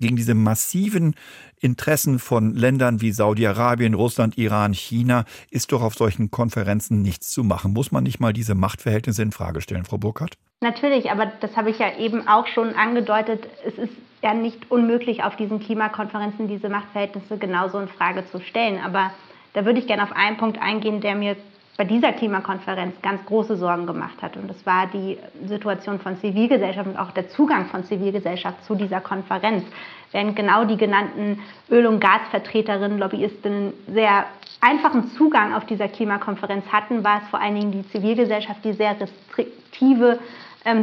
gegen diese massiven Interessen von Ländern wie Saudi-Arabien, Russland, Iran, China ist doch auf solchen Konferenzen nichts zu machen. Muss man nicht mal diese Machtverhältnisse in Frage stellen, Frau Burkhardt? Natürlich, aber das habe ich ja eben auch schon angedeutet. Es ist ja nicht unmöglich, auf diesen Klimakonferenzen diese Machtverhältnisse genauso in Frage zu stellen. Aber da würde ich gerne auf einen Punkt eingehen, der mir bei dieser Klimakonferenz ganz große Sorgen gemacht hat. Und das war die Situation von Zivilgesellschaft und auch der Zugang von Zivilgesellschaft zu dieser Konferenz. Während genau die genannten Öl- und Gasvertreterinnen, Lobbyistinnen sehr einfachen Zugang auf dieser Klimakonferenz hatten, war es vor allen Dingen die Zivilgesellschaft, die sehr restriktive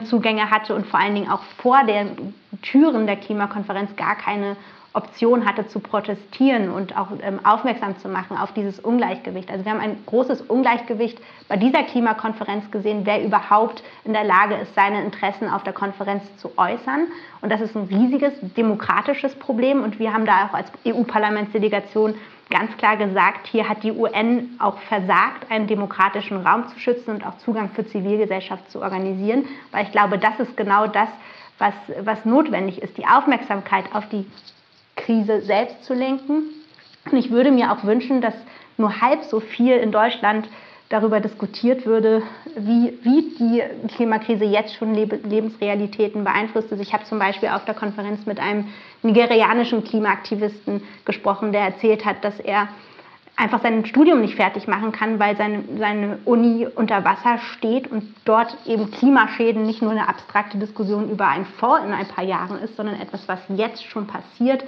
Zugänge hatte und vor allen Dingen auch vor den Türen der Klimakonferenz gar keine Option hatte zu protestieren und auch ähm, aufmerksam zu machen auf dieses Ungleichgewicht. Also wir haben ein großes Ungleichgewicht bei dieser Klimakonferenz gesehen, wer überhaupt in der Lage ist, seine Interessen auf der Konferenz zu äußern. Und das ist ein riesiges demokratisches Problem. Und wir haben da auch als EU-Parlamentsdelegation ganz klar gesagt, hier hat die UN auch versagt, einen demokratischen Raum zu schützen und auch Zugang für Zivilgesellschaft zu organisieren, weil ich glaube, das ist genau das, was, was notwendig ist, die Aufmerksamkeit auf die Krise selbst zu lenken. Und ich würde mir auch wünschen, dass nur halb so viel in Deutschland darüber diskutiert würde, wie, wie die Klimakrise jetzt schon Lebensrealitäten beeinflusst. Also ich habe zum Beispiel auf der Konferenz mit einem nigerianischen Klimaaktivisten gesprochen, der erzählt hat, dass er einfach sein Studium nicht fertig machen kann, weil seine, seine Uni unter Wasser steht und dort eben Klimaschäden nicht nur eine abstrakte Diskussion über ein Vor in ein paar Jahren ist, sondern etwas, was jetzt schon passiert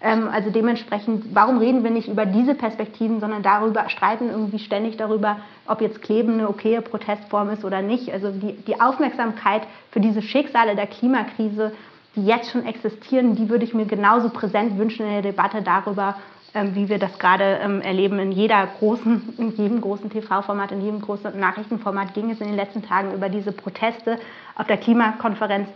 ähm, also dementsprechend, warum reden wir nicht über diese Perspektiven, sondern darüber, streiten irgendwie ständig darüber, ob jetzt Kleben eine okaye Protestform ist oder nicht. Also die, die Aufmerksamkeit für diese Schicksale der Klimakrise, die jetzt schon existieren, die würde ich mir genauso präsent wünschen in der Debatte darüber, wie wir das gerade ähm, erleben. In jeder großen, in jedem großen TV-Format, in jedem großen Nachrichtenformat ging es in den letzten Tagen über diese Proteste auf der Klimakonferenz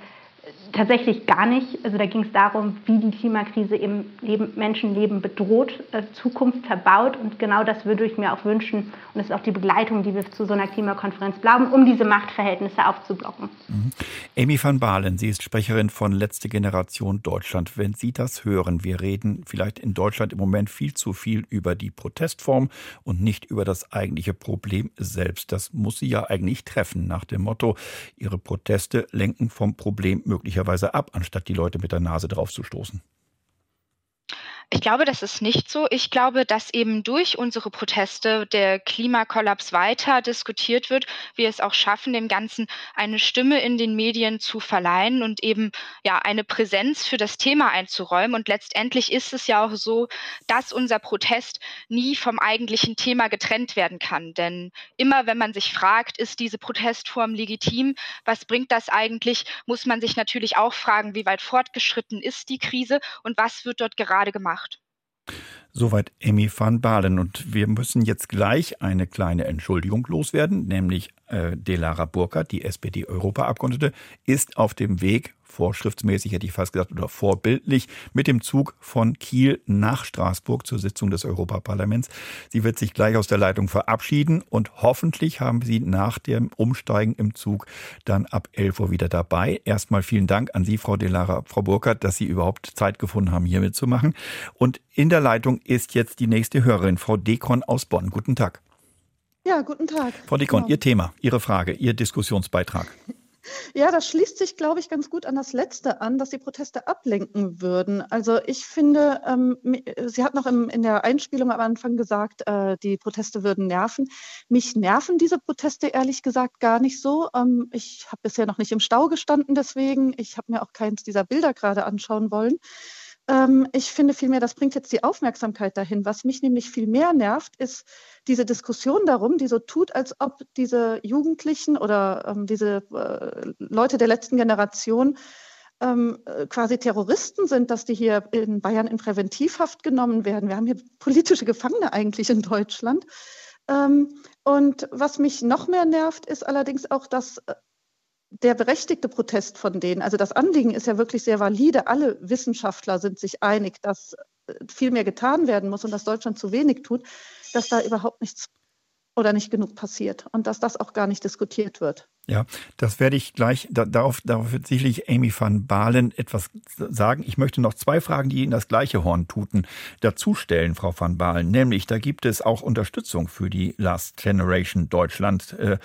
tatsächlich gar nicht. Also da ging es darum, wie die Klimakrise eben Leben, Menschenleben bedroht, äh, Zukunft verbaut. Und genau das würde ich mir auch wünschen. Und das ist auch die Begleitung, die wir zu so einer Klimakonferenz brauchen, um diese Machtverhältnisse aufzublocken. Mhm. Amy van Balen, sie ist Sprecherin von Letzte Generation Deutschland. Wenn Sie das hören, wir reden vielleicht in Deutschland im Moment viel zu viel über die Protestform und nicht über das eigentliche Problem selbst. Das muss Sie ja eigentlich treffen, nach dem Motto, Ihre Proteste lenken vom Problem möglicherweise ab, anstatt die Leute mit der Nase drauf zu stoßen. Ich glaube, das ist nicht so. Ich glaube, dass eben durch unsere Proteste der Klimakollaps weiter diskutiert wird, wir es auch schaffen, dem Ganzen eine Stimme in den Medien zu verleihen und eben ja eine Präsenz für das Thema einzuräumen. Und letztendlich ist es ja auch so, dass unser Protest nie vom eigentlichen Thema getrennt werden kann. Denn immer wenn man sich fragt, ist diese Protestform legitim, was bringt das eigentlich, muss man sich natürlich auch fragen, wie weit fortgeschritten ist die Krise und was wird dort gerade gemacht. Soweit Emmy van Balen. Und wir müssen jetzt gleich eine kleine Entschuldigung loswerden, nämlich äh, Delara Burkhardt, die SPD-Europaabgeordnete, ist auf dem Weg vorschriftsmäßig, hätte ich fast gesagt, oder vorbildlich mit dem Zug von Kiel nach Straßburg zur Sitzung des Europaparlaments. Sie wird sich gleich aus der Leitung verabschieden und hoffentlich haben Sie nach dem Umsteigen im Zug dann ab 11 Uhr wieder dabei. Erstmal vielen Dank an Sie, Frau Delara, Frau Burkhardt, dass Sie überhaupt Zeit gefunden haben, hier mitzumachen. Und in der Leitung ist jetzt die nächste Hörerin, Frau Dekron aus Bonn. Guten Tag. Ja, guten Tag. Frau Dekron, genau. Ihr Thema, Ihre Frage, Ihr Diskussionsbeitrag. Ja, das schließt sich, glaube ich, ganz gut an das Letzte an, dass die Proteste ablenken würden. Also ich finde, ähm, Sie hat noch im, in der Einspielung am Anfang gesagt, äh, die Proteste würden nerven. Mich nerven diese Proteste ehrlich gesagt gar nicht so. Ähm, ich habe bisher noch nicht im Stau gestanden, deswegen. Ich habe mir auch keins dieser Bilder gerade anschauen wollen. Ähm, ich finde vielmehr, das bringt jetzt die Aufmerksamkeit dahin. Was mich nämlich viel mehr nervt, ist diese Diskussion darum, die so tut, als ob diese Jugendlichen oder ähm, diese äh, Leute der letzten Generation ähm, äh, quasi Terroristen sind, dass die hier in Bayern in Präventivhaft genommen werden. Wir haben hier politische Gefangene eigentlich in Deutschland. Ähm, und was mich noch mehr nervt, ist allerdings auch, dass äh, der berechtigte Protest von denen, also das Anliegen ist ja wirklich sehr valide. Alle Wissenschaftler sind sich einig, dass äh, viel mehr getan werden muss und dass Deutschland zu wenig tut, dass da überhaupt nichts oder nicht genug passiert und dass das auch gar nicht diskutiert wird. Ja, das werde ich gleich, da, darauf, darauf wird sicherlich Amy van Balen etwas sagen. Ich möchte noch zwei Fragen, die Ihnen das gleiche Horn tuten, dazustellen, Frau van Balen. Nämlich, da gibt es auch Unterstützung für die Last Generation Deutschland. Äh,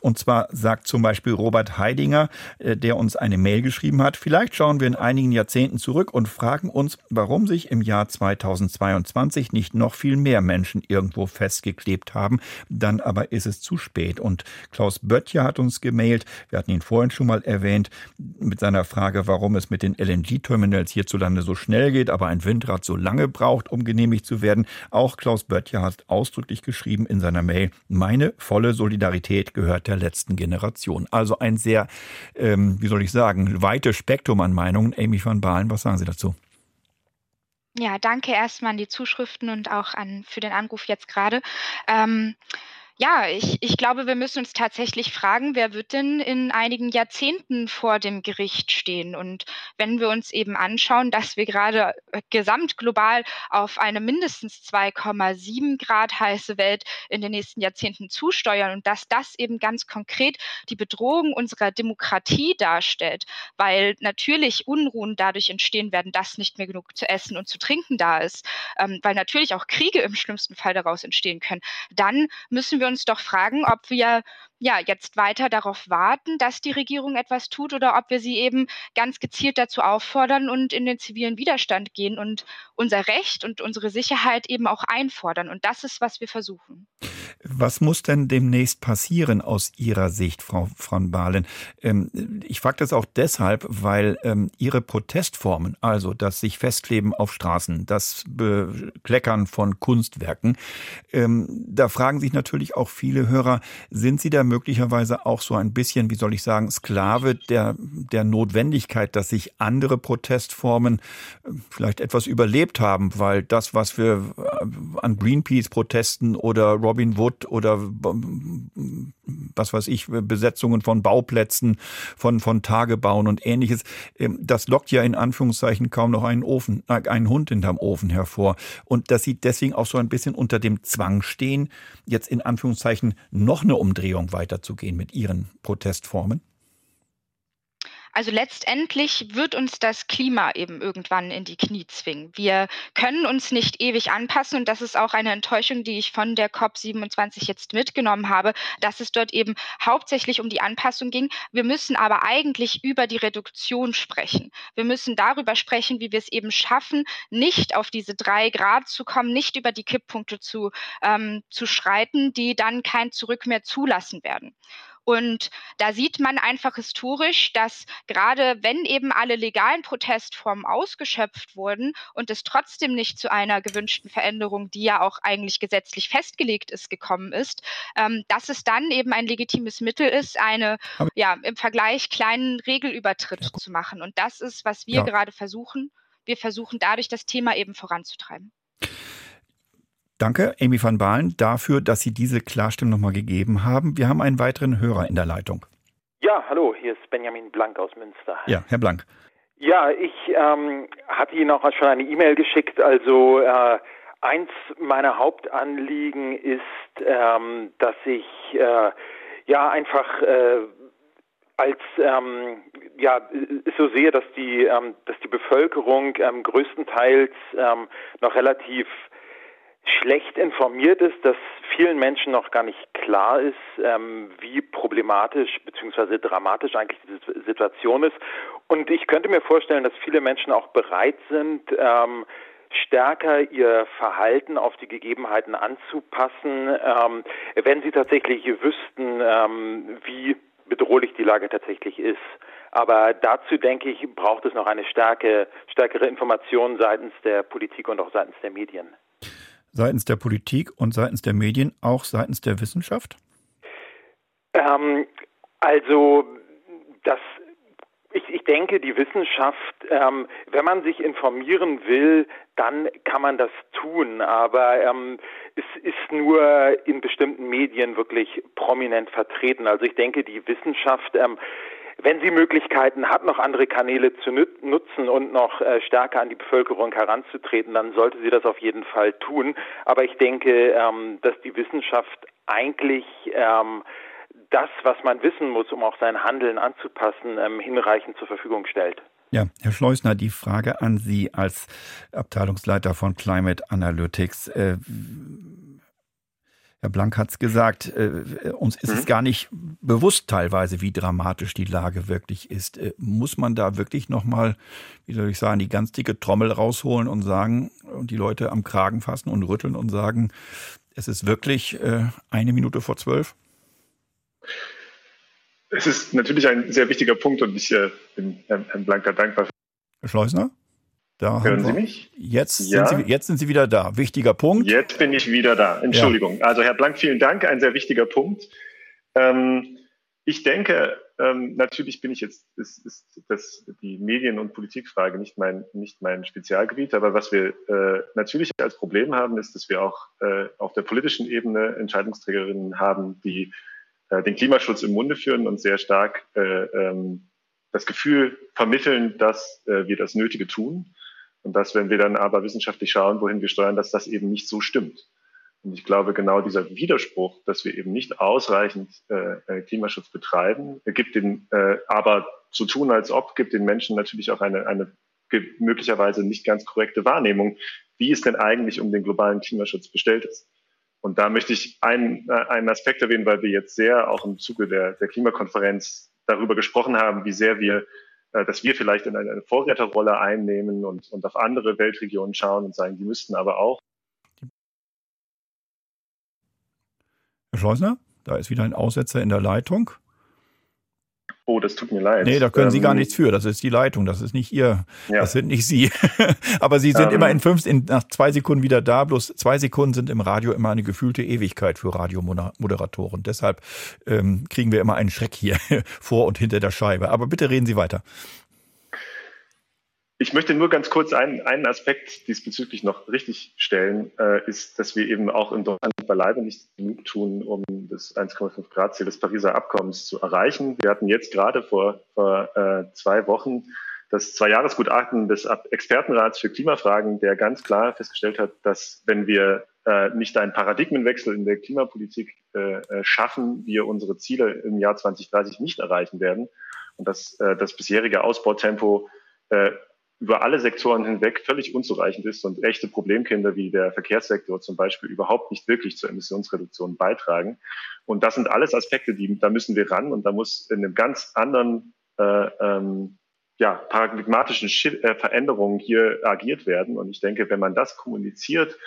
und zwar sagt zum Beispiel Robert Heidinger, äh, der uns eine Mail geschrieben hat, vielleicht schauen wir in einigen Jahrzehnten zurück und fragen uns, warum sich im Jahr 2022 nicht noch viel mehr Menschen irgendwo festgeklebt haben. Dann aber ist es zu spät. Und Klaus Bött Böttcher hat uns gemailt. Wir hatten ihn vorhin schon mal erwähnt mit seiner Frage, warum es mit den LNG-Terminals hierzulande so schnell geht, aber ein Windrad so lange braucht, um genehmigt zu werden. Auch Klaus Böttcher hat ausdrücklich geschrieben in seiner Mail, meine volle Solidarität gehört der letzten Generation. Also ein sehr, ähm, wie soll ich sagen, weites Spektrum an Meinungen. Amy van Balen, was sagen Sie dazu? Ja, danke erstmal an die Zuschriften und auch an für den Anruf jetzt gerade. Ähm, ja, ich, ich glaube, wir müssen uns tatsächlich fragen, wer wird denn in einigen Jahrzehnten vor dem Gericht stehen? Und wenn wir uns eben anschauen, dass wir gerade äh, gesamtglobal auf eine mindestens 2,7 Grad heiße Welt in den nächsten Jahrzehnten zusteuern und dass das eben ganz konkret die Bedrohung unserer Demokratie darstellt, weil natürlich Unruhen dadurch entstehen werden, dass nicht mehr genug zu essen und zu trinken da ist, ähm, weil natürlich auch Kriege im schlimmsten Fall daraus entstehen können, dann müssen wir wir uns doch fragen, ob wir ja jetzt weiter darauf warten, dass die Regierung etwas tut oder ob wir sie eben ganz gezielt dazu auffordern und in den zivilen Widerstand gehen und unser Recht und unsere Sicherheit eben auch einfordern. Und das ist, was wir versuchen. Was muss denn demnächst passieren aus Ihrer Sicht, Frau von Bahlen? Ähm, ich frage das auch deshalb, weil ähm, Ihre Protestformen, also das sich festkleben auf Straßen, das Bekleckern von Kunstwerken, ähm, da fragen sich natürlich auch viele Hörer, sind Sie da möglicherweise auch so ein bisschen, wie soll ich sagen, Sklave der, der Notwendigkeit, dass sich andere Protestformen vielleicht etwas überlebt haben, weil das, was wir äh, an Greenpeace-Protesten oder Robin Wood Wood oder was weiß ich, Besetzungen von Bauplätzen, von, von Tagebauen und ähnliches. Ähm, das lockt ja in Anführungszeichen kaum noch einen Ofen, äh, einen Hund hinterm Ofen hervor. Und dass sie deswegen auch so ein bisschen unter dem Zwang stehen, jetzt in Anführungszeichen noch eine Umdrehung weiterzugehen mit ihren Protestformen? Also letztendlich wird uns das Klima eben irgendwann in die Knie zwingen. Wir können uns nicht ewig anpassen und das ist auch eine Enttäuschung, die ich von der COP27 jetzt mitgenommen habe, dass es dort eben hauptsächlich um die Anpassung ging. Wir müssen aber eigentlich über die Reduktion sprechen. Wir müssen darüber sprechen, wie wir es eben schaffen, nicht auf diese drei Grad zu kommen, nicht über die Kipppunkte zu, ähm, zu schreiten, die dann kein Zurück mehr zulassen werden. Und da sieht man einfach historisch, dass gerade wenn eben alle legalen Protestformen ausgeschöpft wurden und es trotzdem nicht zu einer gewünschten Veränderung, die ja auch eigentlich gesetzlich festgelegt ist, gekommen ist, ähm, dass es dann eben ein legitimes Mittel ist, eine ja im Vergleich kleinen Regelübertritt ja, zu machen. Und das ist, was wir ja. gerade versuchen. Wir versuchen dadurch das Thema eben voranzutreiben. Danke, Amy van Baalen, dafür, dass Sie diese Klarstellung nochmal gegeben haben. Wir haben einen weiteren Hörer in der Leitung. Ja, hallo, hier ist Benjamin Blank aus Münster. Ja, Herr Blank. Ja, ich ähm, hatte Ihnen auch schon eine E-Mail geschickt. Also äh, eins meiner Hauptanliegen ist, ähm, dass ich äh, ja einfach äh, als ähm, ja so sehe, dass die ähm, dass die Bevölkerung ähm, größtenteils ähm, noch relativ schlecht informiert ist, dass vielen Menschen noch gar nicht klar ist, ähm, wie problematisch bzw. dramatisch eigentlich diese Situation ist. Und ich könnte mir vorstellen, dass viele Menschen auch bereit sind, ähm, stärker ihr Verhalten auf die Gegebenheiten anzupassen, ähm, wenn sie tatsächlich wüssten, ähm, wie bedrohlich die Lage tatsächlich ist. Aber dazu denke ich, braucht es noch eine starke, stärkere Information seitens der Politik und auch seitens der Medien seitens der Politik und seitens der Medien, auch seitens der Wissenschaft? Ähm, also das ich, ich, denke, die Wissenschaft, ähm, wenn man sich informieren will, dann kann man das tun. Aber ähm, es ist nur in bestimmten Medien wirklich prominent vertreten. Also ich denke, die Wissenschaft ähm, wenn sie Möglichkeiten hat, noch andere Kanäle zu nutzen und noch äh, stärker an die Bevölkerung heranzutreten, dann sollte sie das auf jeden Fall tun. Aber ich denke, ähm, dass die Wissenschaft eigentlich ähm, das, was man wissen muss, um auch sein Handeln anzupassen, ähm, hinreichend zur Verfügung stellt. Ja, Herr Schleusner, die Frage an Sie als Abteilungsleiter von Climate Analytics. Äh, Herr Blank hat es gesagt, äh, uns ist mhm. es gar nicht bewusst teilweise, wie dramatisch die Lage wirklich ist. Äh, muss man da wirklich nochmal, wie soll ich sagen, die ganz dicke Trommel rausholen und sagen und die Leute am Kragen fassen und rütteln und sagen, es ist wirklich äh, eine Minute vor zwölf? Es ist natürlich ein sehr wichtiger Punkt und ich äh, bin Herrn, Herrn Blank da dankbar. Herr Schleusner? Da Hören Sie mich? Jetzt, ja. sind Sie, jetzt sind Sie wieder da. Wichtiger Punkt. Jetzt bin ich wieder da. Entschuldigung. Ja. Also Herr Blank, vielen Dank. Ein sehr wichtiger Punkt. Ähm, ich denke, ähm, natürlich bin ich jetzt, ist, ist das die Medien- und Politikfrage nicht mein, nicht mein Spezialgebiet, aber was wir äh, natürlich als Problem haben, ist, dass wir auch äh, auf der politischen Ebene Entscheidungsträgerinnen haben, die äh, den Klimaschutz im Munde führen und sehr stark äh, ähm, das Gefühl vermitteln, dass äh, wir das Nötige tun und dass, wenn wir dann aber wissenschaftlich schauen, wohin wir steuern, dass das eben nicht so stimmt. Und ich glaube, genau dieser Widerspruch, dass wir eben nicht ausreichend äh, äh Klimaschutz betreiben, gibt den, äh, aber zu tun, als ob, gibt den Menschen natürlich auch eine, eine möglicherweise nicht ganz korrekte Wahrnehmung, wie es denn eigentlich um den globalen Klimaschutz bestellt ist. Und da möchte ich einen, äh, einen Aspekt erwähnen, weil wir jetzt sehr auch im Zuge der, der Klimakonferenz darüber gesprochen haben, wie sehr wir, äh, dass wir vielleicht in eine, eine Vorreiterrolle einnehmen und, und auf andere Weltregionen schauen und sagen, die müssten aber auch Herr Schleusner, da ist wieder ein Aussetzer in der Leitung. Oh, das tut mir leid. Nee, da können Sie gar ähm, nichts für. Das ist die Leitung. Das ist nicht Ihr. Ja. Das sind nicht Sie. Aber Sie sind ähm, immer in fünf, in, nach zwei Sekunden wieder da. Bloß zwei Sekunden sind im Radio immer eine gefühlte Ewigkeit für Radiomoderatoren. Deshalb ähm, kriegen wir immer einen Schreck hier vor und hinter der Scheibe. Aber bitte reden Sie weiter. Ich möchte nur ganz kurz einen, einen Aspekt diesbezüglich noch richtig stellen, äh, ist, dass wir eben auch in Deutschland beileibe nicht genug tun, um das 1,5 Grad Ziel des Pariser Abkommens zu erreichen. Wir hatten jetzt gerade vor, vor äh, zwei Wochen das Zwei-Jahres-Gutachten des Expertenrats für Klimafragen, der ganz klar festgestellt hat, dass wenn wir äh, nicht einen Paradigmenwechsel in der Klimapolitik äh, äh schaffen, wir unsere Ziele im Jahr 2030 nicht erreichen werden und dass äh, das bisherige Ausbautempo äh, über alle Sektoren hinweg völlig unzureichend ist und echte Problemkinder wie der Verkehrssektor zum Beispiel überhaupt nicht wirklich zur Emissionsreduktion beitragen. Und das sind alles Aspekte, die da müssen wir ran und da muss in einem ganz anderen äh, ähm, ja, paradigmatischen äh, Veränderungen hier agiert werden. Und ich denke, wenn man das kommuniziert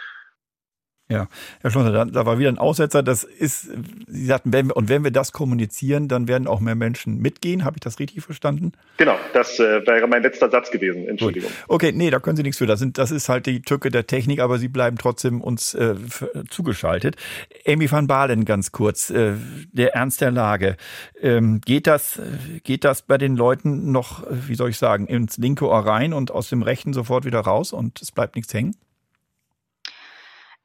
ja, Herr Schlosser, da, war wieder ein Aussetzer. Das ist, Sie sagten, wenn wir, und wenn wir das kommunizieren, dann werden auch mehr Menschen mitgehen. Habe ich das richtig verstanden? Genau, das äh, wäre mein letzter Satz gewesen. Entschuldigung. Gut. Okay, nee, da können Sie nichts für. Das, sind, das ist halt die Tücke der Technik, aber Sie bleiben trotzdem uns äh, zugeschaltet. Amy van Balen, ganz kurz, äh, der Ernst der Lage. Ähm, geht, das, geht das bei den Leuten noch, wie soll ich sagen, ins linke Ohr rein und aus dem rechten sofort wieder raus und es bleibt nichts hängen?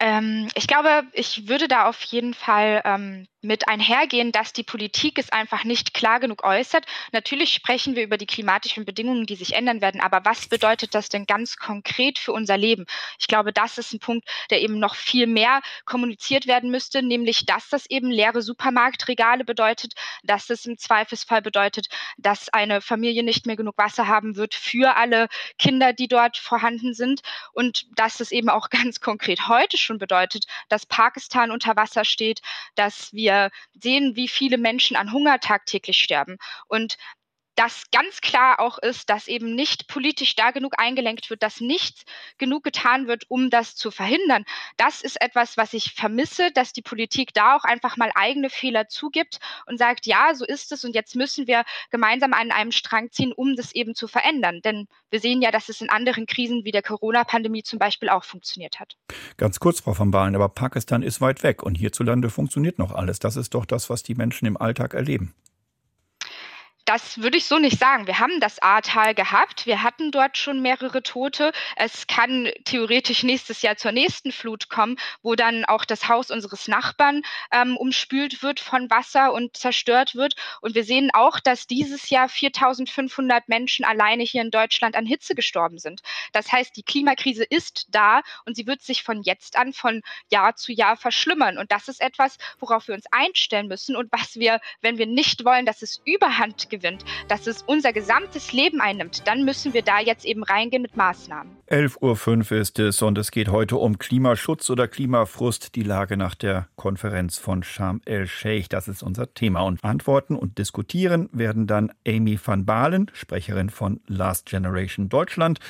Ähm, ich glaube, ich würde da auf jeden Fall ähm, mit einhergehen, dass die Politik es einfach nicht klar genug äußert. Natürlich sprechen wir über die klimatischen Bedingungen, die sich ändern werden, aber was bedeutet das denn ganz konkret für unser Leben? Ich glaube, das ist ein Punkt, der eben noch viel mehr kommuniziert werden müsste, nämlich dass das eben leere Supermarktregale bedeutet, dass es im Zweifelsfall bedeutet, dass eine Familie nicht mehr genug Wasser haben wird für alle Kinder, die dort vorhanden sind und dass es eben auch ganz konkret heute schon bedeutet, dass Pakistan unter Wasser steht, dass wir wir sehen, wie viele Menschen an Hunger tagtäglich sterben. Und dass ganz klar auch ist, dass eben nicht politisch da genug eingelenkt wird, dass nichts genug getan wird, um das zu verhindern. Das ist etwas, was ich vermisse, dass die Politik da auch einfach mal eigene Fehler zugibt und sagt, ja, so ist es und jetzt müssen wir gemeinsam an einem Strang ziehen, um das eben zu verändern. Denn wir sehen ja, dass es in anderen Krisen wie der Corona-Pandemie zum Beispiel auch funktioniert hat. Ganz kurz, Frau van Baalen, aber Pakistan ist weit weg und hierzulande funktioniert noch alles. Das ist doch das, was die Menschen im Alltag erleben. Das würde ich so nicht sagen. Wir haben das Ahrtal gehabt. Wir hatten dort schon mehrere Tote. Es kann theoretisch nächstes Jahr zur nächsten Flut kommen, wo dann auch das Haus unseres Nachbarn ähm, umspült wird von Wasser und zerstört wird. Und wir sehen auch, dass dieses Jahr 4500 Menschen alleine hier in Deutschland an Hitze gestorben sind. Das heißt, die Klimakrise ist da und sie wird sich von jetzt an von Jahr zu Jahr verschlimmern. Und das ist etwas, worauf wir uns einstellen müssen und was wir, wenn wir nicht wollen, dass es überhand gewinnt, dass es unser gesamtes Leben einnimmt, dann müssen wir da jetzt eben reingehen mit Maßnahmen. 11.05 Uhr ist es und es geht heute um Klimaschutz oder Klimafrust, die Lage nach der Konferenz von Sharm el-Sheikh. Das ist unser Thema. Und antworten und diskutieren werden dann Amy van Balen, Sprecherin von Last Generation Deutschland,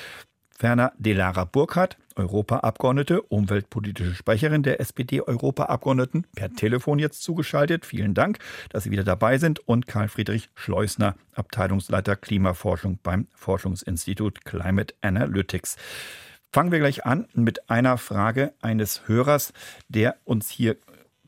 Ferner Delara Burkhardt, Europaabgeordnete, umweltpolitische Sprecherin der SPD-Europaabgeordneten, per Telefon jetzt zugeschaltet. Vielen Dank, dass Sie wieder dabei sind. Und Karl Friedrich Schleusner, Abteilungsleiter Klimaforschung beim Forschungsinstitut Climate Analytics. Fangen wir gleich an mit einer Frage eines Hörers, der uns hier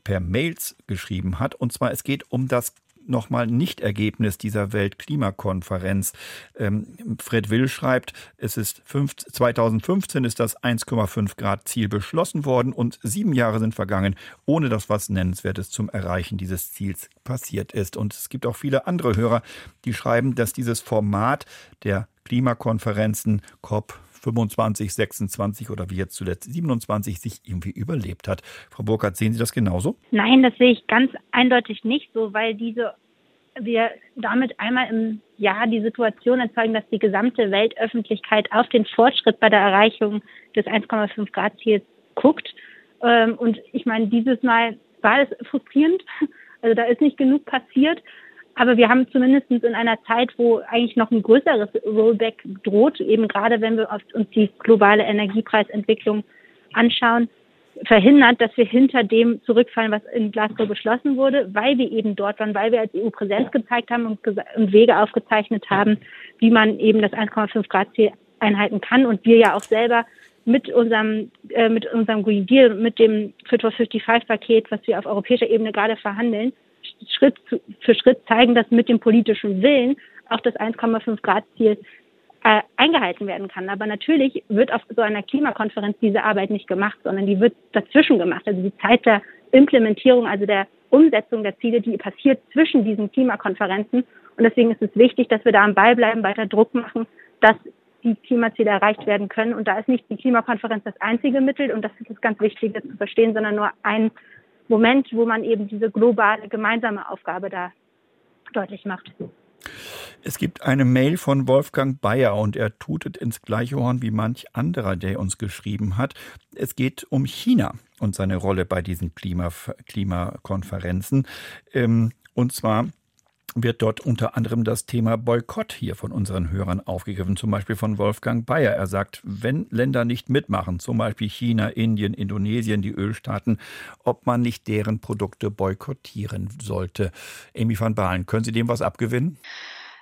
per Mails geschrieben hat. Und zwar, es geht um das nochmal Nicht-Ergebnis dieser Weltklimakonferenz. Ähm, Fred Will schreibt, es ist 2015 ist das 1,5 Grad Ziel beschlossen worden und sieben Jahre sind vergangen, ohne dass was Nennenswertes zum Erreichen dieses Ziels passiert ist. Und es gibt auch viele andere Hörer, die schreiben, dass dieses Format der Klimakonferenzen COP 25, 26 oder wie jetzt zuletzt 27 sich irgendwie überlebt hat. Frau Burkhardt, sehen Sie das genauso? Nein, das sehe ich ganz eindeutig nicht so, weil diese wir damit einmal im Jahr die Situation erzeugen, dass die gesamte Weltöffentlichkeit auf den Fortschritt bei der Erreichung des 1,5 Grad Ziels guckt. Ähm, und ich meine, dieses Mal war es frustrierend. Also da ist nicht genug passiert. Aber wir haben zumindest in einer Zeit, wo eigentlich noch ein größeres Rollback droht, eben gerade wenn wir uns die globale Energiepreisentwicklung anschauen, verhindert, dass wir hinter dem zurückfallen, was in Glasgow beschlossen wurde, weil wir eben dort waren, weil wir als EU Präsenz gezeigt haben und, Wege aufgezeichnet haben, wie man eben das 1,5 Grad Ziel einhalten kann und wir ja auch selber mit unserem äh, mit unserem Green Deal mit dem Fit for 55 Paket, was wir auf europäischer Ebene gerade verhandeln, Schritt für Schritt zeigen, dass mit dem politischen Willen auch das 1,5 Grad Ziel äh, eingehalten werden kann. Aber natürlich wird auf so einer Klimakonferenz diese Arbeit nicht gemacht, sondern die wird dazwischen gemacht. Also die Zeit der Implementierung, also der Umsetzung der Ziele, die passiert zwischen diesen Klimakonferenzen. Und deswegen ist es wichtig, dass wir da am Ball bleiben, weiter Druck machen, dass die Klimaziele erreicht werden können. Und da ist nicht die Klimakonferenz das einzige Mittel, und das ist das ganz Wichtige zu verstehen, sondern nur ein Moment, wo man eben diese globale gemeinsame Aufgabe da deutlich macht. Es gibt eine Mail von Wolfgang Bayer und er tutet ins gleiche Horn wie manch anderer, der uns geschrieben hat. Es geht um China und seine Rolle bei diesen Klima Klimakonferenzen. Ähm, und zwar wird dort unter anderem das Thema Boykott hier von unseren Hörern aufgegriffen, zum Beispiel von Wolfgang Bayer. Er sagt, wenn Länder nicht mitmachen, zum Beispiel China, Indien, Indonesien, die Ölstaaten, ob man nicht deren Produkte boykottieren sollte. Amy van Baalen, können Sie dem was abgewinnen?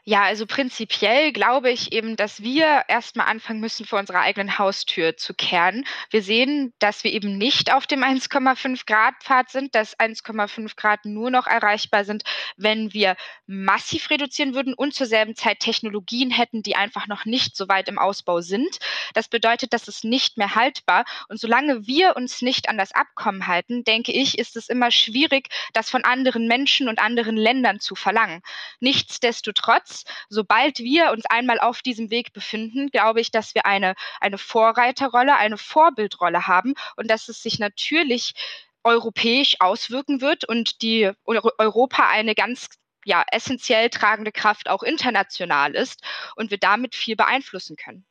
Ja, also prinzipiell glaube ich eben, dass wir erstmal anfangen müssen, vor unserer eigenen Haustür zu kehren. Wir sehen, dass wir eben nicht auf dem 1,5 Grad Pfad sind, dass 1,5 Grad nur noch erreichbar sind, wenn wir massiv reduzieren würden und zur selben Zeit Technologien hätten, die einfach noch nicht so weit im Ausbau sind. Das bedeutet, dass es nicht mehr haltbar. Und solange wir uns nicht an das Abkommen halten, denke ich, ist es immer schwierig, das von anderen Menschen und anderen Ländern zu verlangen. Nichtsdestotrotz Schutz. Sobald wir uns einmal auf diesem Weg befinden, glaube ich, dass wir eine, eine Vorreiterrolle, eine Vorbildrolle haben und dass es sich natürlich europäisch auswirken wird und die Europa eine ganz ja, essentiell tragende Kraft auch international ist und wir damit viel beeinflussen können.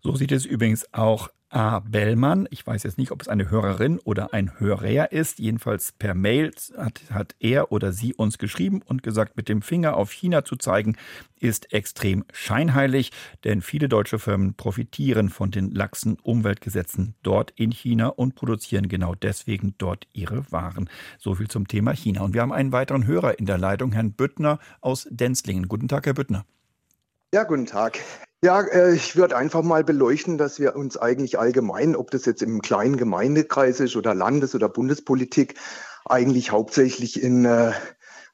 So sieht es übrigens auch A. Bellmann. Ich weiß jetzt nicht, ob es eine Hörerin oder ein Hörer ist. Jedenfalls per Mail hat, hat er oder sie uns geschrieben und gesagt, mit dem Finger auf China zu zeigen, ist extrem scheinheilig, denn viele deutsche Firmen profitieren von den laxen Umweltgesetzen dort in China und produzieren genau deswegen dort ihre Waren. So viel zum Thema China. Und wir haben einen weiteren Hörer in der Leitung, Herrn Büttner aus Denzlingen. Guten Tag, Herr Büttner. Ja, guten Tag. Ja, äh, ich würde einfach mal beleuchten, dass wir uns eigentlich allgemein, ob das jetzt im kleinen Gemeindekreis ist oder Landes- oder Bundespolitik, eigentlich hauptsächlich in äh,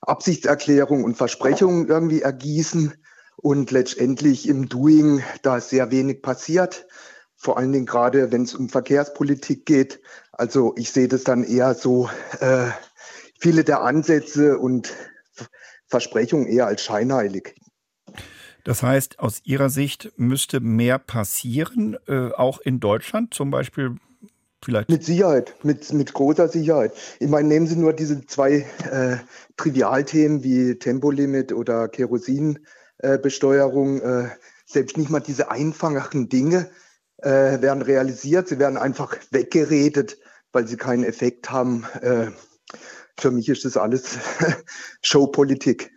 Absichtserklärungen und Versprechungen irgendwie ergießen und letztendlich im Doing da sehr wenig passiert. Vor allen Dingen gerade, wenn es um Verkehrspolitik geht. Also ich sehe das dann eher so, äh, viele der Ansätze und Versprechungen eher als scheinheilig. Das heißt, aus Ihrer Sicht müsste mehr passieren, äh, auch in Deutschland zum Beispiel vielleicht? Mit Sicherheit, mit, mit großer Sicherheit. Ich meine, nehmen Sie nur diese zwei äh, Trivialthemen wie Tempolimit oder Kerosinbesteuerung. Äh, selbst nicht mal diese einfachen Dinge äh, werden realisiert. Sie werden einfach weggeredet, weil sie keinen Effekt haben. Äh, für mich ist das alles Showpolitik.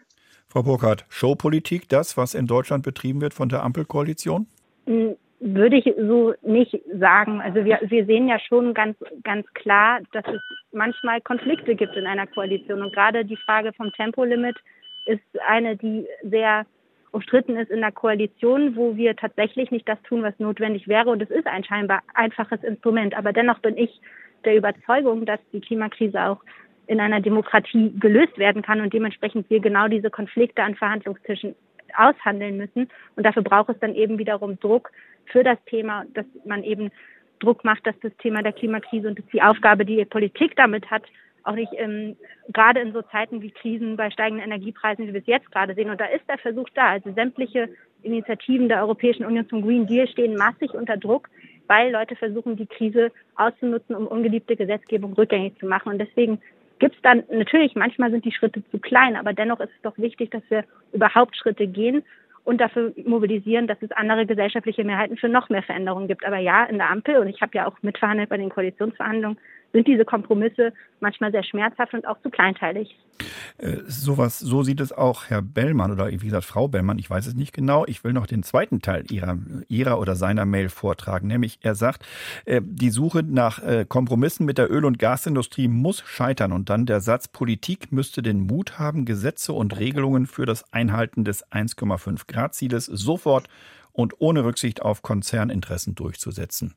Frau Burkhardt, Showpolitik, das, was in Deutschland betrieben wird von der Ampelkoalition? Hm, würde ich so nicht sagen. Also wir, wir sehen ja schon ganz, ganz klar, dass es manchmal Konflikte gibt in einer Koalition. Und gerade die Frage vom Tempolimit ist eine, die sehr umstritten ist in der Koalition, wo wir tatsächlich nicht das tun, was notwendig wäre. Und es ist ein scheinbar einfaches Instrument. Aber dennoch bin ich der Überzeugung, dass die Klimakrise auch in einer Demokratie gelöst werden kann und dementsprechend wir genau diese Konflikte an Verhandlungstischen aushandeln müssen. Und dafür braucht es dann eben wiederum Druck für das Thema, dass man eben Druck macht, dass das Thema der Klimakrise und die Aufgabe, die Politik damit hat, auch nicht ähm, gerade in so Zeiten wie Krisen bei steigenden Energiepreisen, wie wir es jetzt gerade sehen. Und da ist der Versuch da. Also sämtliche Initiativen der Europäischen Union zum Green Deal stehen massig unter Druck, weil Leute versuchen, die Krise auszunutzen, um ungeliebte Gesetzgebung rückgängig zu machen. Und deswegen gibt es dann natürlich, manchmal sind die Schritte zu klein, aber dennoch ist es doch wichtig, dass wir überhaupt Schritte gehen und dafür mobilisieren, dass es andere gesellschaftliche Mehrheiten für noch mehr Veränderungen gibt. Aber ja, in der Ampel, und ich habe ja auch mitverhandelt bei den Koalitionsverhandlungen, sind diese Kompromisse manchmal sehr schmerzhaft und auch zu kleinteilig. Äh, sowas, so sieht es auch Herr Bellmann oder wie gesagt Frau Bellmann, ich weiß es nicht genau. Ich will noch den zweiten Teil ihrer, ihrer oder seiner Mail vortragen, nämlich er sagt, äh, die Suche nach äh, Kompromissen mit der Öl- und Gasindustrie muss scheitern und dann der Satz, Politik müsste den Mut haben, Gesetze und Regelungen für das Einhalten des 1,5 Grad Zieles sofort und ohne Rücksicht auf Konzerninteressen durchzusetzen.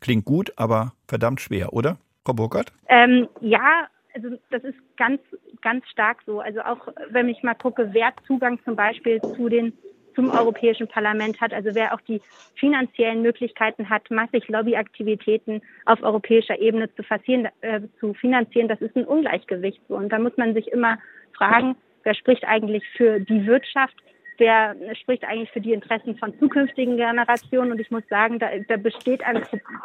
Klingt gut, aber verdammt schwer, oder? Frau Burkhardt? Ähm, ja, also das ist ganz, ganz stark so. Also auch wenn ich mal gucke, wer Zugang zum Beispiel zu den zum Europäischen Parlament hat, also wer auch die finanziellen Möglichkeiten hat, massig Lobbyaktivitäten auf europäischer Ebene zu, äh, zu finanzieren, das ist ein Ungleichgewicht. So. Und da muss man sich immer fragen, wer spricht eigentlich für die Wirtschaft, wer spricht eigentlich für die Interessen von zukünftigen Generationen. Und ich muss sagen, da, da besteht ein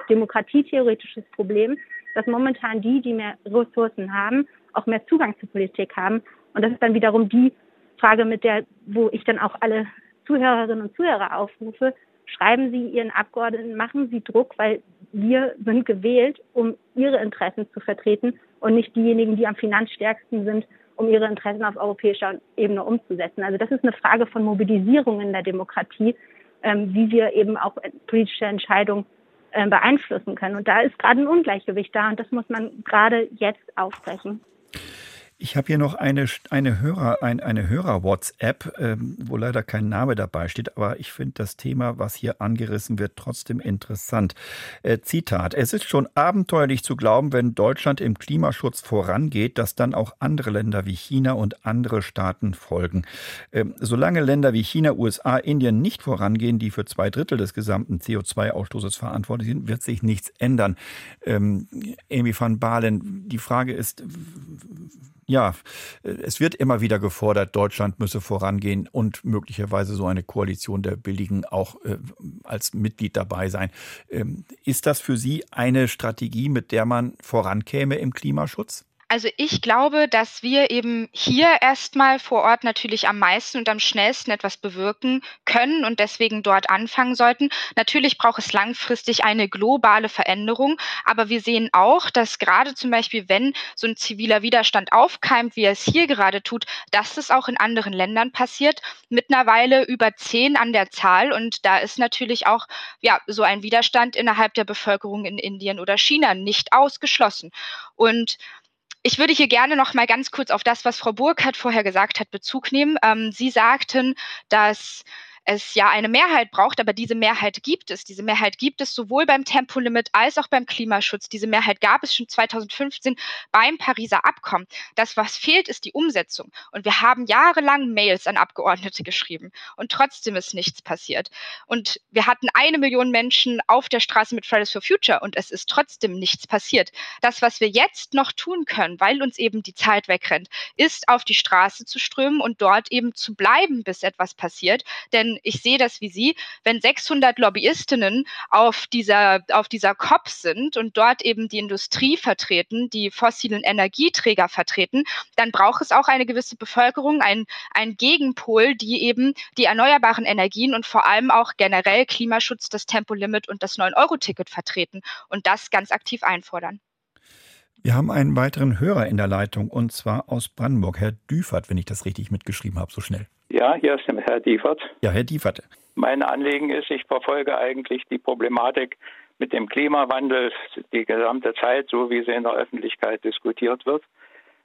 demokratietheoretisches Problem, dass momentan die, die mehr Ressourcen haben, auch mehr Zugang zur Politik haben. Und das ist dann wiederum die Frage, mit der, wo ich dann auch alle Zuhörerinnen und Zuhörer aufrufe, schreiben Sie Ihren Abgeordneten, machen Sie Druck, weil wir sind gewählt, um Ihre Interessen zu vertreten und nicht diejenigen, die am finanzstärksten sind, um ihre Interessen auf europäischer Ebene umzusetzen. Also das ist eine Frage von Mobilisierung in der Demokratie, ähm, wie wir eben auch politische Entscheidungen beeinflussen können. Und da ist gerade ein Ungleichgewicht da und das muss man gerade jetzt aufbrechen. Ich habe hier noch eine, eine Hörer, ein, eine Hörer-WhatsApp, ähm, wo leider kein Name dabei steht, aber ich finde das Thema, was hier angerissen wird, trotzdem interessant. Äh, Zitat: Es ist schon abenteuerlich zu glauben, wenn Deutschland im Klimaschutz vorangeht, dass dann auch andere Länder wie China und andere Staaten folgen. Ähm, solange Länder wie China, USA, Indien nicht vorangehen, die für zwei Drittel des gesamten CO2-Ausstoßes verantwortlich sind, wird sich nichts ändern. Ähm, Amy van Balen, die Frage ist, ja, es wird immer wieder gefordert, Deutschland müsse vorangehen und möglicherweise so eine Koalition der Billigen auch äh, als Mitglied dabei sein. Ähm, ist das für Sie eine Strategie, mit der man vorankäme im Klimaschutz? Also ich glaube, dass wir eben hier erstmal vor Ort natürlich am meisten und am schnellsten etwas bewirken können und deswegen dort anfangen sollten. Natürlich braucht es langfristig eine globale Veränderung, aber wir sehen auch, dass gerade zum Beispiel, wenn so ein ziviler Widerstand aufkeimt, wie er es hier gerade tut, dass es auch in anderen Ländern passiert. Mittlerweile über zehn an der Zahl und da ist natürlich auch ja so ein Widerstand innerhalb der Bevölkerung in Indien oder China nicht ausgeschlossen. Und ich würde hier gerne noch mal ganz kurz auf das, was Frau Burkhardt vorher gesagt hat, Bezug nehmen. Ähm, Sie sagten, dass es ja eine Mehrheit braucht, aber diese Mehrheit gibt es. Diese Mehrheit gibt es sowohl beim Tempolimit als auch beim Klimaschutz. Diese Mehrheit gab es schon 2015 beim Pariser Abkommen. Das, was fehlt, ist die Umsetzung. Und wir haben jahrelang Mails an Abgeordnete geschrieben und trotzdem ist nichts passiert. Und wir hatten eine Million Menschen auf der Straße mit Fridays for Future und es ist trotzdem nichts passiert. Das, was wir jetzt noch tun können, weil uns eben die Zeit wegrennt, ist auf die Straße zu strömen und dort eben zu bleiben, bis etwas passiert. Denn ich sehe das wie Sie, wenn 600 Lobbyistinnen auf dieser, auf dieser COP sind und dort eben die Industrie vertreten, die fossilen Energieträger vertreten, dann braucht es auch eine gewisse Bevölkerung, ein, ein Gegenpol, die eben die erneuerbaren Energien und vor allem auch generell Klimaschutz, das Tempolimit und das 9-Euro-Ticket vertreten und das ganz aktiv einfordern. Wir haben einen weiteren Hörer in der Leitung und zwar aus Brandenburg, Herr Düfert, wenn ich das richtig mitgeschrieben habe, so schnell. Ja, hier ist Herr Diefert. Ja, Herr Diefert. Mein Anliegen ist, ich verfolge eigentlich die Problematik mit dem Klimawandel die gesamte Zeit, so wie sie in der Öffentlichkeit diskutiert wird.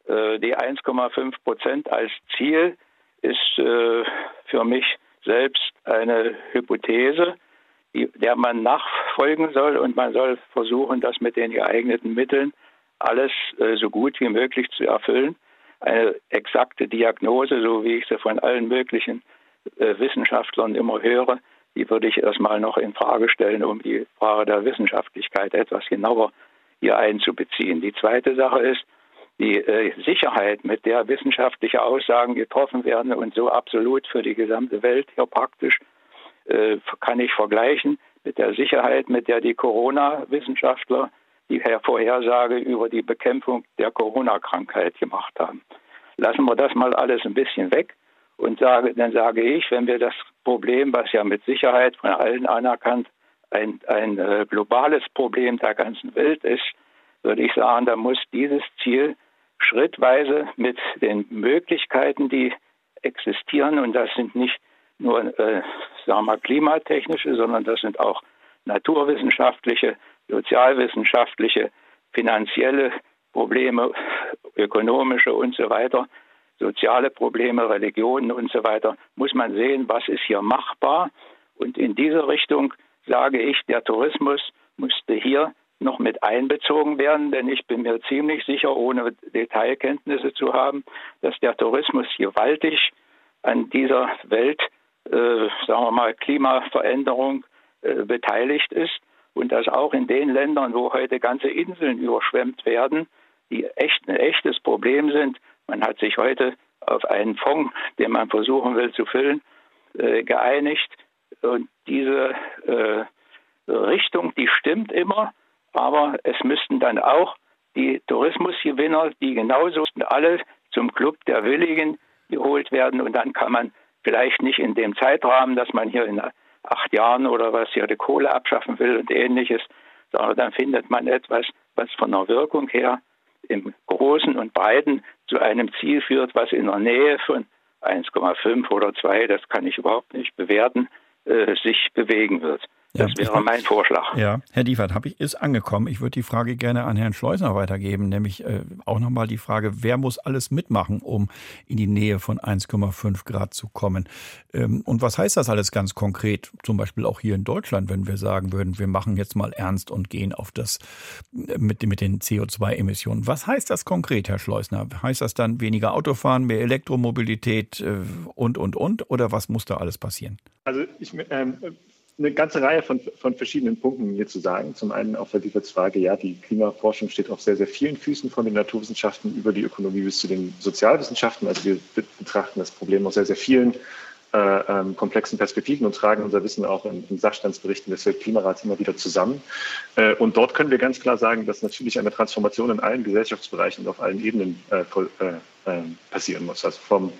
Äh, die 1,5 Prozent als Ziel ist äh, für mich selbst eine Hypothese, der man nachfolgen soll und man soll versuchen, das mit den geeigneten Mitteln alles äh, so gut wie möglich zu erfüllen. Eine exakte Diagnose, so wie ich sie von allen möglichen äh, Wissenschaftlern immer höre, die würde ich erstmal noch in Frage stellen, um die Frage der Wissenschaftlichkeit etwas genauer hier einzubeziehen. Die zweite Sache ist die äh, Sicherheit, mit der wissenschaftliche Aussagen getroffen werden und so absolut für die gesamte Welt hier praktisch äh, kann ich vergleichen mit der Sicherheit, mit der die Corona-Wissenschaftler die Vorhersage über die Bekämpfung der Corona-Krankheit gemacht haben. Lassen wir das mal alles ein bisschen weg und sage, dann sage ich, wenn wir das Problem, was ja mit Sicherheit von allen anerkannt ein, ein äh, globales Problem der ganzen Welt ist, würde ich sagen, da muss dieses Ziel schrittweise mit den Möglichkeiten, die existieren, und das sind nicht nur, äh, sagen wir klimatechnische, sondern das sind auch naturwissenschaftliche, sozialwissenschaftliche, finanzielle Probleme, ökonomische und so weiter, soziale Probleme, Religionen und so weiter, muss man sehen, was ist hier machbar. Und in diese Richtung sage ich, der Tourismus musste hier noch mit einbezogen werden, denn ich bin mir ziemlich sicher, ohne Detailkenntnisse zu haben, dass der Tourismus gewaltig an dieser Welt, äh, sagen wir mal, Klimaveränderung äh, beteiligt ist und dass auch in den Ländern, wo heute ganze Inseln überschwemmt werden, die echt ein echtes Problem sind. Man hat sich heute auf einen Fonds, den man versuchen will zu füllen, äh, geeinigt. Und diese äh, Richtung, die stimmt immer, aber es müssten dann auch die Tourismusgewinner, die genauso alle zum Club der Willigen geholt werden. Und dann kann man vielleicht nicht in dem Zeitrahmen, dass man hier in acht Jahren oder was hier die Kohle abschaffen will und ähnliches, sondern dann findet man etwas, was von der Wirkung her im Großen und Breiten zu einem Ziel führt, was in der Nähe von 1,5 oder 2, das kann ich überhaupt nicht bewerten, äh, sich bewegen wird. Das ja, wäre mein Vorschlag. Ja, Herr Diefert, habe ich, ist angekommen. Ich würde die Frage gerne an Herrn Schleusner weitergeben, nämlich äh, auch nochmal die Frage, wer muss alles mitmachen, um in die Nähe von 1,5 Grad zu kommen? Ähm, und was heißt das alles ganz konkret, zum Beispiel auch hier in Deutschland, wenn wir sagen würden, wir machen jetzt mal ernst und gehen auf das äh, mit, mit den CO2-Emissionen. Was heißt das konkret, Herr Schleusner? Heißt das dann weniger Autofahren, mehr Elektromobilität äh, und, und, und? Oder was muss da alles passieren? Also ich ähm, eine ganze Reihe von, von verschiedenen Punkten hier zu sagen. Zum einen auf die Frage, ja, die Klimaforschung steht auf sehr, sehr vielen Füßen von den Naturwissenschaften über die Ökonomie bis zu den Sozialwissenschaften. Also wir betrachten das Problem aus sehr, sehr vielen äh, ähm, komplexen Perspektiven und tragen unser Wissen auch in, in Sachstandsberichten des Weltklimarats immer wieder zusammen. Äh, und dort können wir ganz klar sagen, dass natürlich eine Transformation in allen Gesellschaftsbereichen und auf allen Ebenen äh, voll, äh, äh, passieren muss. Also vom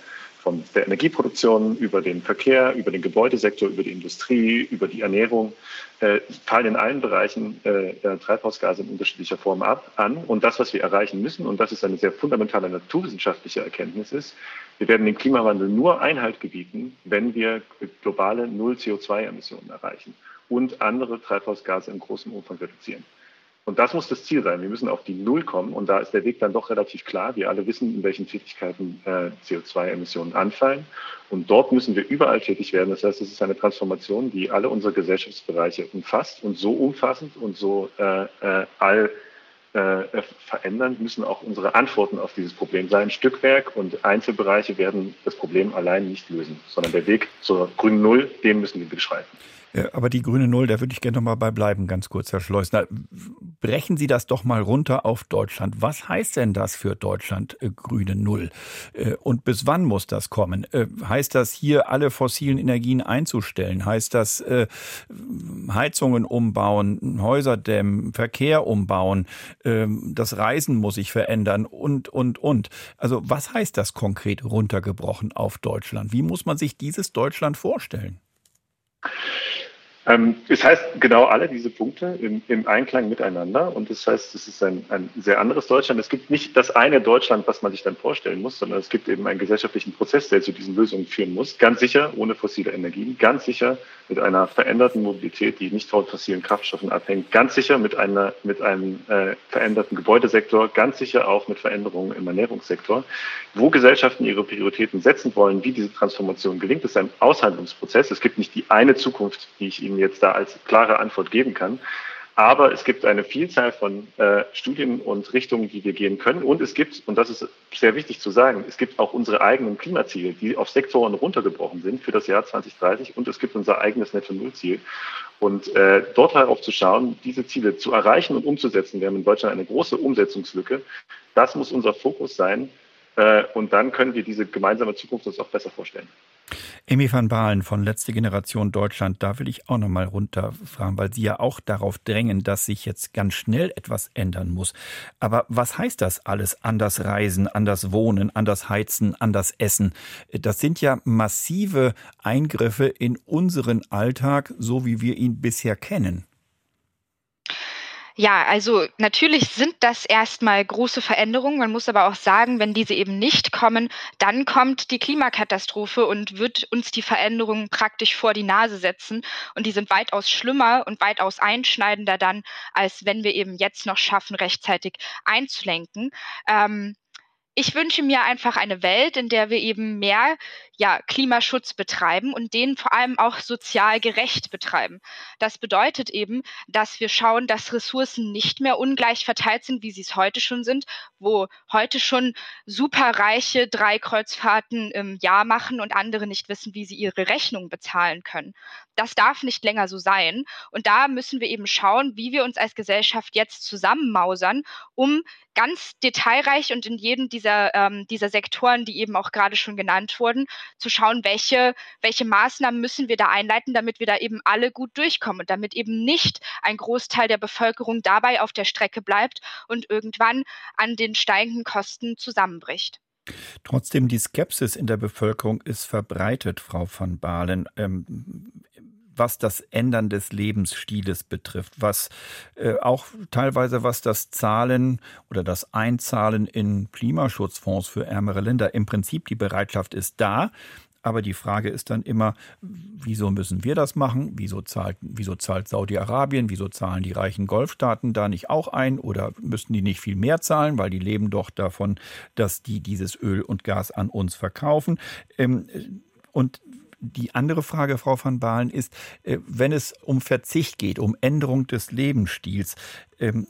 von der Energieproduktion über den Verkehr, über den Gebäudesektor, über die Industrie, über die Ernährung, äh, fallen in allen Bereichen äh, Treibhausgase in unterschiedlicher Form ab, an. Und das, was wir erreichen müssen, und das ist eine sehr fundamentale naturwissenschaftliche Erkenntnis, ist, wir werden dem Klimawandel nur Einhalt gebieten, wenn wir globale Null-CO2-Emissionen erreichen und andere Treibhausgase in großem Umfang reduzieren. Und das muss das Ziel sein. Wir müssen auf die Null kommen. Und da ist der Weg dann doch relativ klar. Wir alle wissen, in welchen Tätigkeiten äh, CO2-Emissionen anfallen. Und dort müssen wir überall tätig werden. Das heißt, es ist eine Transformation, die alle unsere Gesellschaftsbereiche umfasst. Und so umfassend und so äh, äh, all äh, verändern, müssen auch unsere Antworten auf dieses Problem sein. Stückwerk und Einzelbereiche werden das Problem allein nicht lösen, sondern der Weg zur grünen Null, den müssen wir beschreiten. Aber die grüne Null, da würde ich gerne noch mal bei bleiben, ganz kurz, Herr Schleusner. Brechen Sie das doch mal runter auf Deutschland. Was heißt denn das für Deutschland, äh, grüne Null? Äh, und bis wann muss das kommen? Äh, heißt das, hier alle fossilen Energien einzustellen? Heißt das, äh, Heizungen umbauen, Häuser dämmen, Verkehr umbauen, das Reisen muss sich verändern und, und, und? Also was heißt das konkret runtergebrochen auf Deutschland? Wie muss man sich dieses Deutschland vorstellen? Ähm, es heißt genau alle diese Punkte im, im, Einklang miteinander und das heißt, es ist ein, ein, sehr anderes Deutschland. Es gibt nicht das eine Deutschland, was man sich dann vorstellen muss, sondern es gibt eben einen gesellschaftlichen Prozess, der zu diesen Lösungen führen muss. Ganz sicher ohne fossile Energien, ganz sicher mit einer veränderten Mobilität, die nicht von fossilen Kraftstoffen abhängt, ganz sicher mit, einer, mit einem äh, veränderten Gebäudesektor, ganz sicher auch mit Veränderungen im Ernährungssektor. Wo Gesellschaften ihre Prioritäten setzen wollen, wie diese Transformation gelingt, ist ein Aushandlungsprozess. Es gibt nicht die eine Zukunft, die ich Ihnen jetzt da als klare Antwort geben kann. Aber es gibt eine Vielzahl von äh, Studien und Richtungen, die wir gehen können. Und es gibt, und das ist sehr wichtig zu sagen, es gibt auch unsere eigenen Klimaziele, die auf Sektoren runtergebrochen sind für das Jahr 2030. Und es gibt unser eigenes Netto-Null-Ziel. Und äh, dort darauf zu schauen, diese Ziele zu erreichen und umzusetzen. Wir haben in Deutschland eine große Umsetzungslücke. Das muss unser Fokus sein. Äh, und dann können wir diese gemeinsame Zukunft uns auch besser vorstellen. Emi van Baalen von Letzte Generation Deutschland, da will ich auch nochmal runterfragen, weil Sie ja auch darauf drängen, dass sich jetzt ganz schnell etwas ändern muss. Aber was heißt das alles? Anders reisen, anders wohnen, anders heizen, anders essen. Das sind ja massive Eingriffe in unseren Alltag, so wie wir ihn bisher kennen. Ja, also natürlich sind das erstmal große Veränderungen. Man muss aber auch sagen, wenn diese eben nicht kommen, dann kommt die Klimakatastrophe und wird uns die Veränderungen praktisch vor die Nase setzen. Und die sind weitaus schlimmer und weitaus einschneidender dann, als wenn wir eben jetzt noch schaffen, rechtzeitig einzulenken. Ähm, ich wünsche mir einfach eine Welt, in der wir eben mehr ja, Klimaschutz betreiben und den vor allem auch sozial gerecht betreiben. Das bedeutet eben, dass wir schauen, dass Ressourcen nicht mehr ungleich verteilt sind, wie sie es heute schon sind, wo heute schon superreiche drei Kreuzfahrten im Jahr machen und andere nicht wissen, wie sie ihre Rechnung bezahlen können. Das darf nicht länger so sein. Und da müssen wir eben schauen, wie wir uns als Gesellschaft jetzt zusammenmausern, um ganz detailreich und in jedem dieser, ähm, dieser Sektoren, die eben auch gerade schon genannt wurden, zu schauen, welche, welche Maßnahmen müssen wir da einleiten, damit wir da eben alle gut durchkommen und damit eben nicht ein Großteil der Bevölkerung dabei auf der Strecke bleibt und irgendwann an den steigenden Kosten zusammenbricht. Trotzdem, die Skepsis in der Bevölkerung ist verbreitet, Frau van Balen. Ähm, was das Ändern des Lebensstiles betrifft, was äh, auch teilweise was das Zahlen oder das Einzahlen in Klimaschutzfonds für ärmere Länder. Im Prinzip die Bereitschaft ist da. Aber die Frage ist dann immer, wieso müssen wir das machen? Wieso zahlt, wieso zahlt Saudi-Arabien? Wieso zahlen die reichen Golfstaaten da nicht auch ein? Oder müssten die nicht viel mehr zahlen, weil die leben doch davon, dass die dieses Öl und Gas an uns verkaufen? Ähm, und die andere Frage, Frau van Baalen, ist, äh, wenn es um Verzicht geht, um Änderung des Lebensstils, ähm,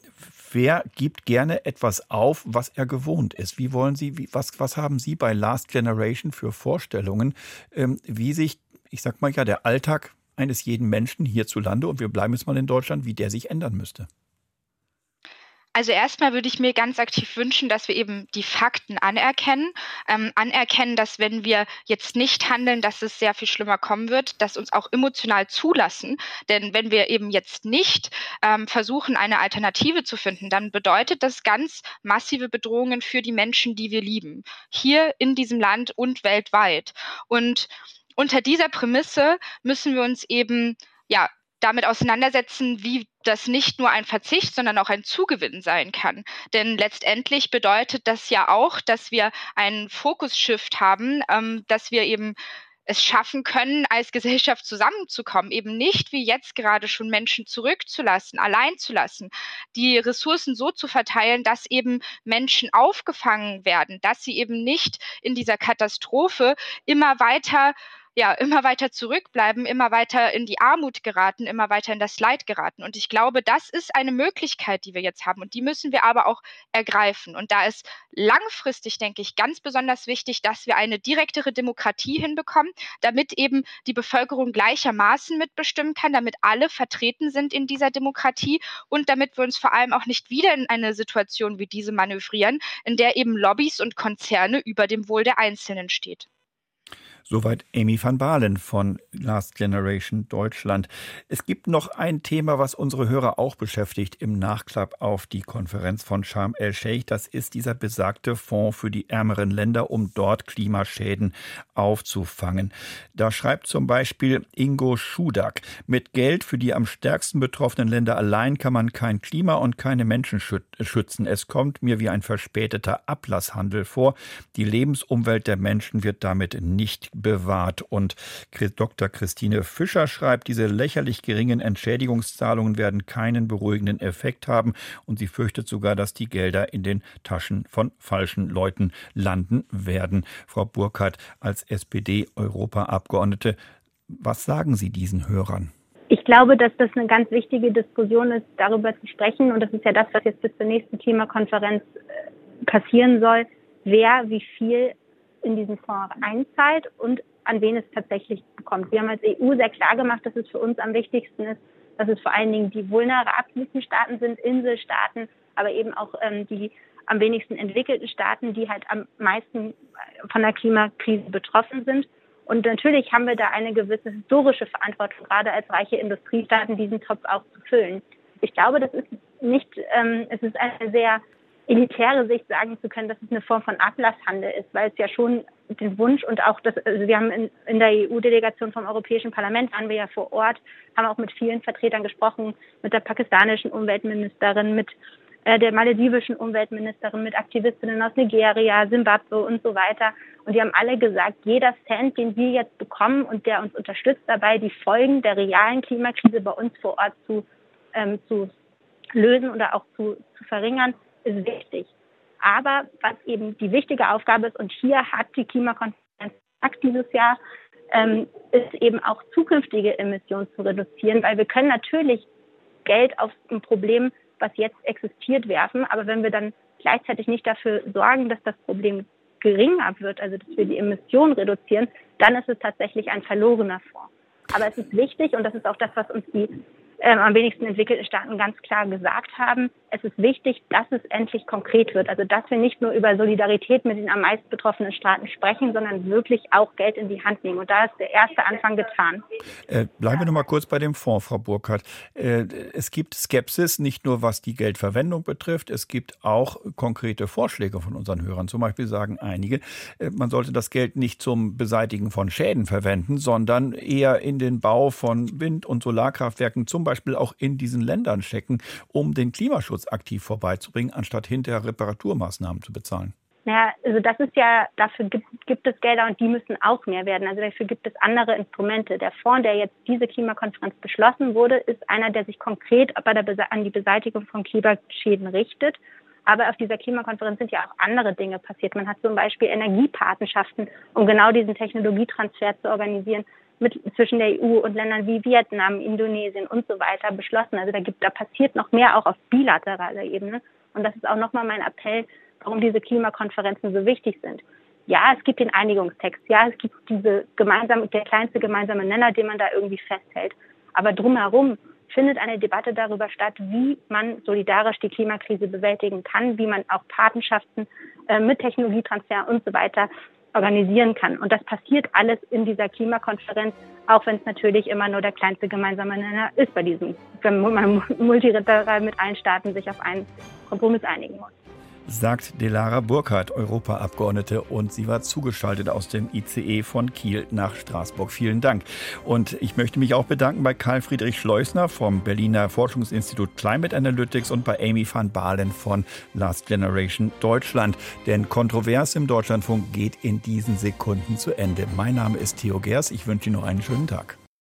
wer gibt gerne etwas auf, was er gewohnt ist? Wie wollen Sie, was, was haben Sie bei Last Generation für Vorstellungen, ähm, wie sich, ich sag mal ja, der Alltag eines jeden Menschen hierzulande, und wir bleiben jetzt mal in Deutschland, wie der sich ändern müsste? Also erstmal würde ich mir ganz aktiv wünschen, dass wir eben die Fakten anerkennen, ähm, anerkennen, dass wenn wir jetzt nicht handeln, dass es sehr viel schlimmer kommen wird, dass uns auch emotional zulassen. Denn wenn wir eben jetzt nicht ähm, versuchen, eine Alternative zu finden, dann bedeutet das ganz massive Bedrohungen für die Menschen, die wir lieben, hier in diesem Land und weltweit. Und unter dieser Prämisse müssen wir uns eben ja damit auseinandersetzen, wie das nicht nur ein Verzicht, sondern auch ein Zugewinn sein kann. Denn letztendlich bedeutet das ja auch, dass wir einen Fokus-Shift haben, ähm, dass wir eben es schaffen können, als Gesellschaft zusammenzukommen, eben nicht wie jetzt gerade schon Menschen zurückzulassen, allein zu lassen, die Ressourcen so zu verteilen, dass eben Menschen aufgefangen werden, dass sie eben nicht in dieser Katastrophe immer weiter ja immer weiter zurückbleiben, immer weiter in die Armut geraten, immer weiter in das Leid geraten. Und ich glaube, das ist eine Möglichkeit, die wir jetzt haben. Und die müssen wir aber auch ergreifen. Und da ist langfristig, denke ich, ganz besonders wichtig, dass wir eine direktere Demokratie hinbekommen, damit eben die Bevölkerung gleichermaßen mitbestimmen kann, damit alle vertreten sind in dieser Demokratie und damit wir uns vor allem auch nicht wieder in eine Situation wie diese manövrieren, in der eben Lobbys und Konzerne über dem Wohl der Einzelnen steht. Soweit Amy van Balen von Last Generation Deutschland. Es gibt noch ein Thema, was unsere Hörer auch beschäftigt im Nachklapp auf die Konferenz von Sharm el-Sheikh. Das ist dieser besagte Fonds für die ärmeren Länder, um dort Klimaschäden aufzufangen. Da schreibt zum Beispiel Ingo Schudak, mit Geld für die am stärksten betroffenen Länder allein kann man kein Klima und keine Menschen schützen. Es kommt mir wie ein verspäteter Ablasshandel vor. Die Lebensumwelt der Menschen wird damit nicht bewahrt. Und Dr. Christine Fischer schreibt, diese lächerlich geringen Entschädigungszahlungen werden keinen beruhigenden Effekt haben und sie fürchtet sogar, dass die Gelder in den Taschen von falschen Leuten landen werden. Frau Burkhardt als SPD-Europaabgeordnete, was sagen Sie diesen Hörern? ich glaube, dass das eine ganz wichtige Diskussion ist, darüber zu sprechen. Und das ist ja das, was jetzt bis zur nächsten Klimakonferenz äh, passieren soll, wer wie viel in diesen Fonds einzahlt und an wen es tatsächlich bekommt. Wir haben als EU sehr klar gemacht, dass es für uns am wichtigsten ist, dass es vor allen Dingen die vulnerabelsten Staaten sind, Inselstaaten, aber eben auch ähm, die am wenigsten entwickelten Staaten, die halt am meisten von der Klimakrise betroffen sind. Und natürlich haben wir da eine gewisse historische Verantwortung, gerade als reiche Industriestaaten, diesen Topf auch zu füllen. Ich glaube, das ist nicht, ähm, es ist eine sehr elitäre Sicht, sagen zu können, dass es eine Form von Ablasshandel ist, weil es ja schon den Wunsch und auch das, also wir haben in, in der EU-Delegation vom Europäischen Parlament waren wir ja vor Ort, haben auch mit vielen Vertretern gesprochen, mit der pakistanischen Umweltministerin, mit äh, der maledivischen Umweltministerin, mit Aktivistinnen aus Nigeria, Simbabwe und so weiter. Und die haben alle gesagt, jeder Cent, den wir jetzt bekommen und der uns unterstützt dabei, die Folgen der realen Klimakrise bei uns vor Ort zu, ähm, zu lösen oder auch zu, zu verringern, ist wichtig. Aber was eben die wichtige Aufgabe ist, und hier hat die Klimakonferenz dieses Jahr, ähm, ist eben auch zukünftige Emissionen zu reduzieren, weil wir können natürlich Geld auf ein Problem was jetzt existiert, werfen. Aber wenn wir dann gleichzeitig nicht dafür sorgen, dass das Problem geringer wird, also dass wir die Emissionen reduzieren, dann ist es tatsächlich ein verlorener Fonds. Aber es ist wichtig, und das ist auch das, was uns die ähm, am wenigsten entwickelten Staaten ganz klar gesagt haben, es ist wichtig, dass es endlich konkret wird. Also dass wir nicht nur über Solidarität mit den am meisten betroffenen Staaten sprechen, sondern wirklich auch Geld in die Hand nehmen. Und da ist der erste Anfang getan. Äh, bleiben wir noch mal kurz bei dem Fonds, Frau Burkhardt. Äh, es gibt Skepsis, nicht nur was die Geldverwendung betrifft, es gibt auch konkrete Vorschläge von unseren Hörern. Zum Beispiel sagen einige, äh, man sollte das Geld nicht zum Beseitigen von Schäden verwenden, sondern eher in den Bau von Wind- und Solarkraftwerken zum Beispiel auch in diesen Ländern stecken, um den Klimaschutz aktiv vorbeizubringen, anstatt hinterher Reparaturmaßnahmen zu bezahlen. Naja, also das ist ja, dafür gibt, gibt es Gelder und die müssen auch mehr werden. Also dafür gibt es andere Instrumente. Der Fonds, der jetzt diese Klimakonferenz beschlossen wurde, ist einer, der sich konkret der, an die Beseitigung von Klimaschäden richtet. Aber auf dieser Klimakonferenz sind ja auch andere Dinge passiert. Man hat zum Beispiel Energiepatenschaften, um genau diesen Technologietransfer zu organisieren mit, zwischen der EU und Ländern wie Vietnam, Indonesien und so weiter beschlossen. Also da gibt, da passiert noch mehr auch auf bilateraler Ebene. Und das ist auch nochmal mein Appell, warum diese Klimakonferenzen so wichtig sind. Ja, es gibt den Einigungstext. Ja, es gibt diese gemeinsame, der kleinste gemeinsame Nenner, den man da irgendwie festhält. Aber drumherum findet eine Debatte darüber statt, wie man solidarisch die Klimakrise bewältigen kann, wie man auch Patenschaften äh, mit Technologietransfer und so weiter organisieren kann. Und das passiert alles in dieser Klimakonferenz, auch wenn es natürlich immer nur der kleinste gemeinsame Nenner ist bei diesem, wenn man multilateral mit allen Staaten sich auf einen Kompromiss einigen muss sagt Delara Burkhardt, Europaabgeordnete, und sie war zugeschaltet aus dem ICE von Kiel nach Straßburg. Vielen Dank. Und ich möchte mich auch bedanken bei Karl Friedrich Schleusner vom Berliner Forschungsinstitut Climate Analytics und bei Amy van Balen von Last Generation Deutschland. Denn Kontrovers im Deutschlandfunk geht in diesen Sekunden zu Ende. Mein Name ist Theo Gers. Ich wünsche Ihnen noch einen schönen Tag.